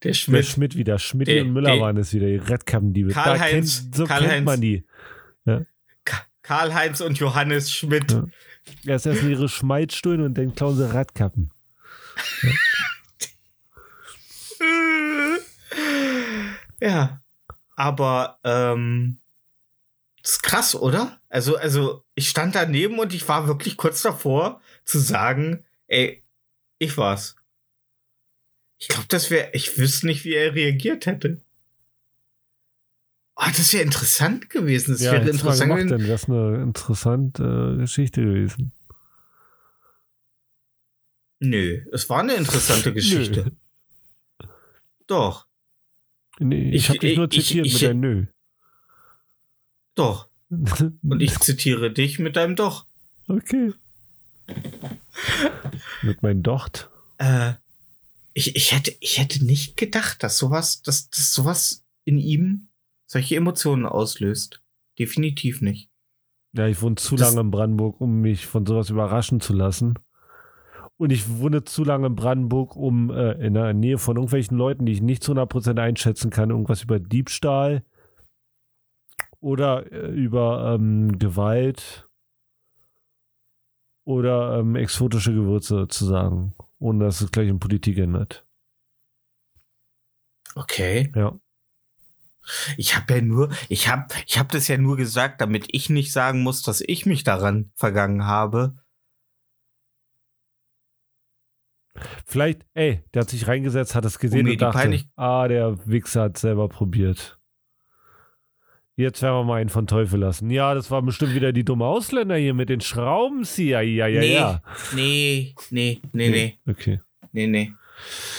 Der Der Schmidt. Schmidt wieder. Schmidt Der- und Müller der- waren es wieder, die Radkappendiebe. Da Karl-Heinz- kennt, so Karl-Heinz. kennt man die. Ka- Karl-Heinz und Johannes Schmidt. Ja. Erst essen ihre Schmalzstullen und dann klauen sie Radkappen. Ja. Aber, ähm, das ist krass, oder? Also, also, ich stand daneben und ich war wirklich kurz davor zu sagen, ey, ich war's. Ich glaube, das wäre, ich wüsste nicht, wie er reagiert hätte. Oh, das wäre interessant gewesen. Das wäre du mal interessant gemacht, gewesen. denn das ist eine interessante äh, Geschichte gewesen. Nö, es war eine interessante Geschichte. Doch, Nee, ich Ich- habe dich nur ich- zitiert ich- mit deinem Nö. doch. Und ich zitiere dich mit deinem Doch. Okay. mit meinem Docht. Äh, ich, ich, hätte, ich hätte nicht gedacht, dass sowas, dass, dass sowas in ihm solche Emotionen auslöst. Definitiv nicht. Ja, ich wohne zu Das- lange in Brandenburg, um mich von sowas überraschen zu lassen. Und ich wohne zu lange in Brandenburg, um äh, in der Nähe von irgendwelchen Leuten, die ich nicht zu 100% einschätzen kann, irgendwas über Diebstahl oder äh, über ähm, Gewalt oder ähm, exotische Gewürze zu sagen, ohne dass es gleich in Politik ändert. Okay. Ja. Ich habe ja nur, ich habe, ich habe das ja nur gesagt, damit ich nicht sagen muss, dass ich mich daran vergangen habe. Vielleicht, ey, der hat sich reingesetzt, hat es gesehen Um mir und dachte, ah, der Wichser hat selber probiert. Jetzt werden wir mal einen von Teufel lassen. Ja, das war bestimmt wieder die dumme Ausländer hier mit den Schraubenzieher. Ja, ja, nee, ja. nee, nee, nee, nee, Okay. nee, nee.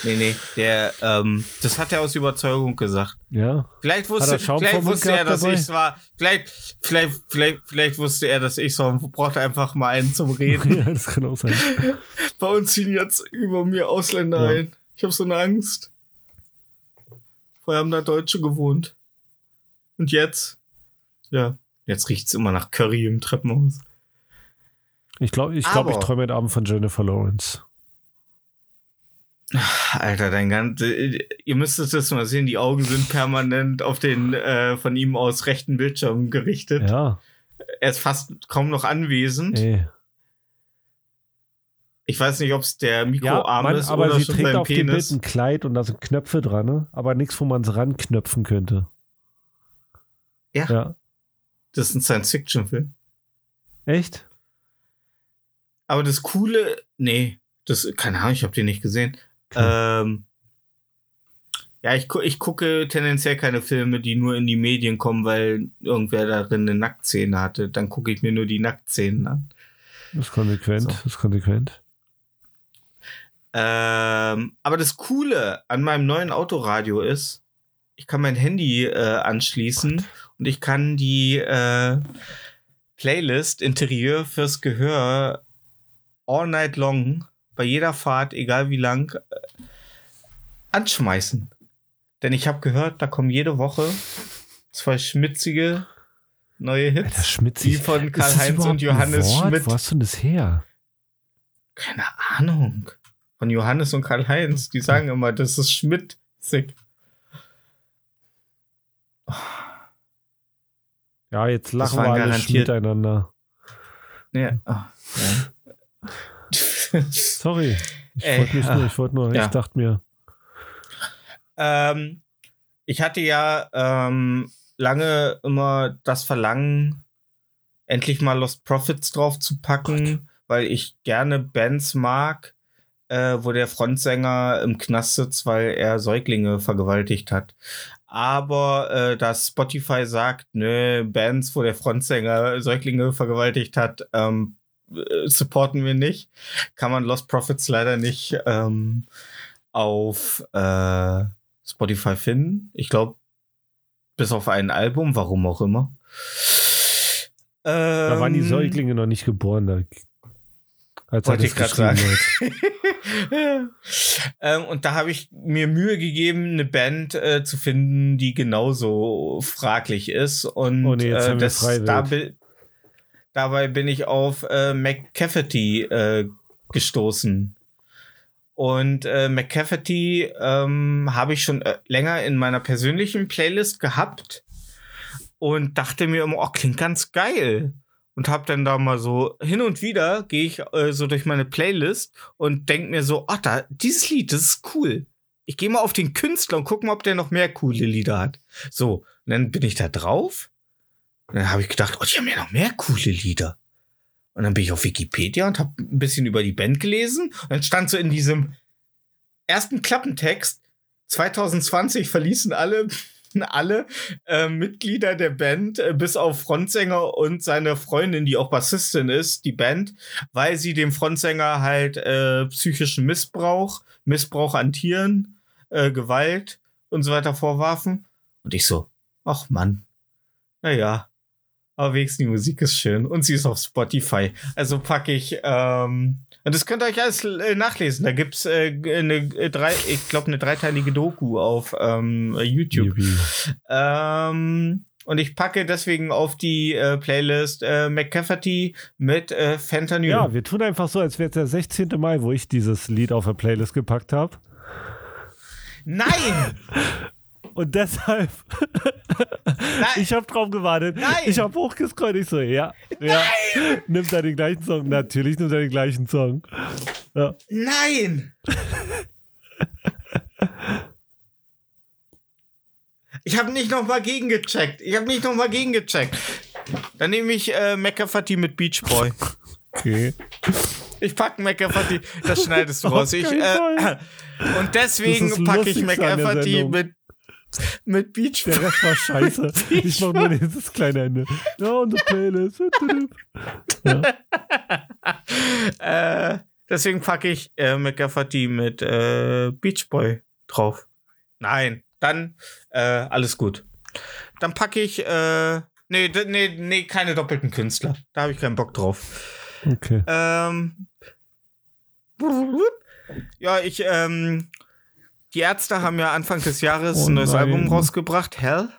Nee, nee, der, ähm, das hat er aus Überzeugung gesagt. Ja. Vielleicht wusste, er vielleicht wusste er, dass ich es war. Vielleicht, vielleicht, vielleicht, vielleicht wusste er, dass ich so und brauchte einfach mal einen zum Reden. ja, das kann auch sein. Bei uns ziehen jetzt über mir Ausländer Ja. ein. Ich habe so eine Angst. Vorher haben da Deutsche gewohnt. Und jetzt? Ja, jetzt riecht's immer nach Curry im Treppenhaus. Ich glaube, ich, glaub, ich träume heute Abend von Jennifer Lawrence. Alter, dein ganze, ihr müsstet das mal sehen, die Augen sind permanent auf den äh, von ihm aus rechten Bildschirm gerichtet. Ja, Er ist fast kaum noch anwesend. ey. Ich weiß nicht, ob es der Ja, Mikroarm Mann, ist aber oder sie schon trägt sein auf dem Bild Penis. ein Kleid und da sind Knöpfe dran, ne? aber nichts, wo man es ranknöpfen könnte. Ja. Ja. Das ist ein Science-Fiction-Film. Echt? Aber das Coole, nee, das, keine Ahnung, ich habe den nicht gesehen. Okay. Ähm, ja, ich, ich gucke tendenziell keine Filme, die nur in die Medien kommen, weil irgendwer darin eine Nacktszene hatte. Dann gucke ich mir nur die Nacktszenen an. Das ist konsequent, So. das ist konsequent. Ähm, aber das Coole an meinem neuen Autoradio ist, ich kann mein Handy äh, anschließen und ich kann die äh, Playlist Interieur fürs Gehör all night long bei jeder Fahrt, egal wie lang, äh, anschmeißen. Denn ich habe gehört, da kommen jede Woche zwei schmitzige neue Hits. Alter, schmitzig. die von Karl-Heinz und Johannes Wort? Schmidt. Wo hast du denn das her? Keine Ahnung. Von Johannes und Karl-Heinz. Die sagen immer, das ist schmitzig. Ja, jetzt lachen wir alle miteinander. Ja. ja. Sorry. Ich wollte nicht nur, ich wollte nur, ja. ich dachte mir, ähm, ich hatte ja ähm, lange immer das Verlangen, endlich mal Lost Profits drauf zu packen, weil ich gerne Bands mag, äh, wo der Frontsänger im Knast sitzt, weil er Säuglinge vergewaltigt hat. Aber äh, dass Spotify sagt, nö, Bands, wo der Frontsänger Säuglinge vergewaltigt hat, ähm, äh, supporten wir nicht, kann man Lost Profits leider nicht ähm, auf äh, Spotify finden. Ich glaube, bis auf ein Album, warum auch immer. da waren die Ähm, Säuglinge noch nicht geboren. Da, als er das geschrieben hat. ähm, und da habe ich mir Mühe gegeben, eine Band äh, zu finden, die genauso fraglich ist. Und Oh nee, jetzt äh, das, da dabei bin ich auf äh, McCafferty äh, gestoßen. Und äh, McCafferty ähm, habe ich schon äh, länger in meiner persönlichen Playlist gehabt und dachte mir immer, oh, klingt ganz geil. Und hab dann da mal so hin und wieder gehe ich äh, so durch meine Playlist und denk mir so, oh, da, dieses Lied, das ist cool. Ich gehe mal auf den Künstler und guck mal, ob der noch mehr coole Lieder hat. So, und dann bin ich da drauf. Und dann habe ich gedacht, oh, die haben ja noch mehr coole Lieder. Und dann bin ich auf Wikipedia und habe ein bisschen über die Band gelesen. Und dann stand so in diesem ersten Klappentext, 2020 verließen alle, alle äh, Mitglieder der Band, äh, bis auf Frontsänger und seine Freundin, die auch Bassistin ist, die Band, weil sie dem Frontsänger halt äh, psychischen Missbrauch, Missbrauch an Tieren, äh, Gewalt und so weiter vorwarfen. Und ich so, ach Mann, naja, aber wenigstens die Musik ist schön und sie ist auf Spotify. Also packe ich, ähm, und das könnt ihr euch alles äh, nachlesen. Da gibt's äh, eine äh, drei, ich glaube eine dreiteilige Doku auf ähm, YouTube. Ähm, Und ich packe deswegen auf die äh, Playlist äh, McCafferty mit äh, Fentanyl. Ja, wir tun einfach so, als wäre es der 16. Mai, wo ich dieses Lied auf der Playlist gepackt habe. Nein! Und deshalb, ich habe drauf gewartet. Nein! Ich habe hochgescrollt. Ich so, ja, ja. Nimmt er den gleichen Song? Natürlich nimmt er den gleichen Song. Ja. Nein! Ich habe nicht noch mal gegengecheckt. Ich habe nicht noch mal gegengecheckt. Dann nehme ich äh, McAfee mit Beach Boy. Okay. Ich packe McAfee, das schneidest du Auf raus. Ich, äh, und deswegen packe ich McAfee mit, mit Beach Der Rest war scheiße. Ich mach nur dieses kleine Ende. Ja, und die Playlist. Ja. äh, deswegen packe ich äh, McAfee mit äh, Beach Boy drauf. Nein, dann äh, alles gut. Dann packe ich, äh, nee, nee, nee, keine doppelten Künstler. Da habe ich keinen Bock drauf. Okay. Ähm, ja, ich, ähm, die Ärzte haben ja Anfang des Jahres Oh ein neues nein. Album rausgebracht, Hell.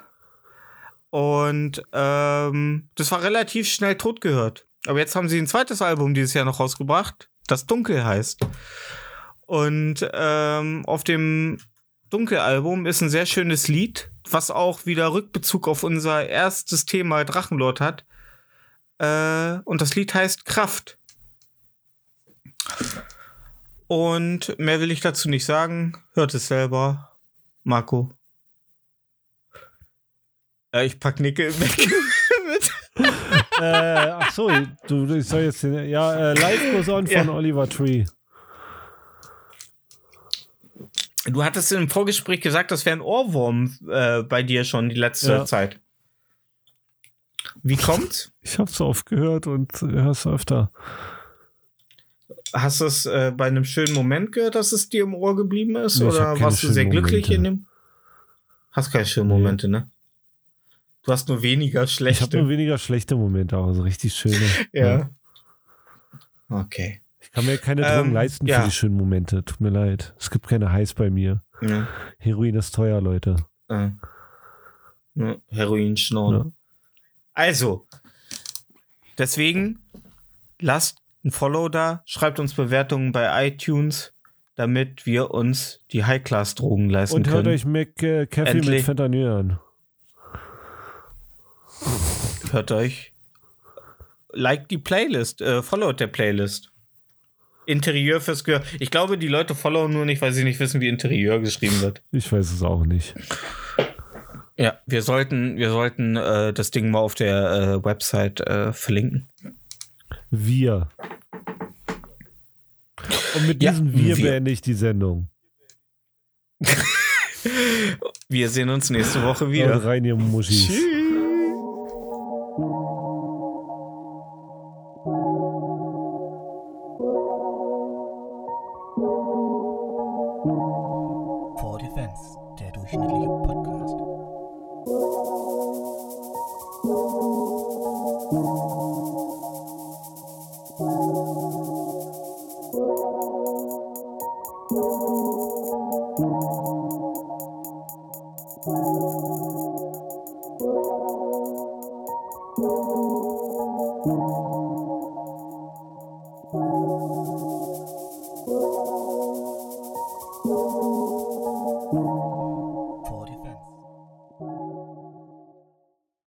Und ähm, das war relativ schnell tot gehört. Aber jetzt haben sie ein zweites Album dieses Jahr noch rausgebracht, das Dunkel heißt. Und ähm, auf dem Dunkelalbum ist ein sehr schönes Lied, was auch wieder Rückbezug auf unser erstes Thema Drachenlord hat. Äh, und das Lied heißt Kraft. Und mehr will ich dazu nicht sagen. Hört es selber. Marco. Äh, ich pack Nickel weg. mit. äh, ach so, du, ich soll jetzt, den- ja, äh, Life Goes On von Ja. Oliver Tree. Du hattest im Vorgespräch gesagt, das wäre ein Ohrwurm äh, bei dir schon die letzte Ja. Zeit. Wie kommt's? Ich hab's oft gehört und hör's öfter. Hast du es äh, bei einem schönen Moment gehört, dass es dir im Ohr geblieben ist? Nee, ich oder warst du sehr glücklich Momente. in dem? Hast keine schönen. Momente, ne? Du hast nur weniger Ich schlechte. habe nur weniger schlechte Momente, aber so richtig schöne. ja. Okay. Ich kann mir keine Drogen Ähm, leisten ja. für die schönen Momente. Tut mir leid. Es gibt keine Highs bei mir. Ja. Heroin ist teuer, Leute. Äh. Ja, Heroin schnorren. Ja. Also, deswegen lasst ein Follow da, schreibt uns Bewertungen bei iTunes, damit wir uns die High-Class-Drogen leisten Und hört können. euch Mac äh, Kaffee mit. Fentanyl an. hört euch. Like die Playlist, äh, followt der Playlist. Interieur fürs Gehör. Ich glaube, die Leute followen nur nicht, weil sie nicht wissen, wie Interieur geschrieben wird. Ich weiß es auch nicht. Ja, wir sollten, wir sollten äh, das Ding mal auf der äh, Website äh, verlinken. Wir. Und mit Ja, diesem Wir, wir. beende ich die Sendung. Wir sehen uns nächste Woche wieder. Haut rein, ihr Muschis. For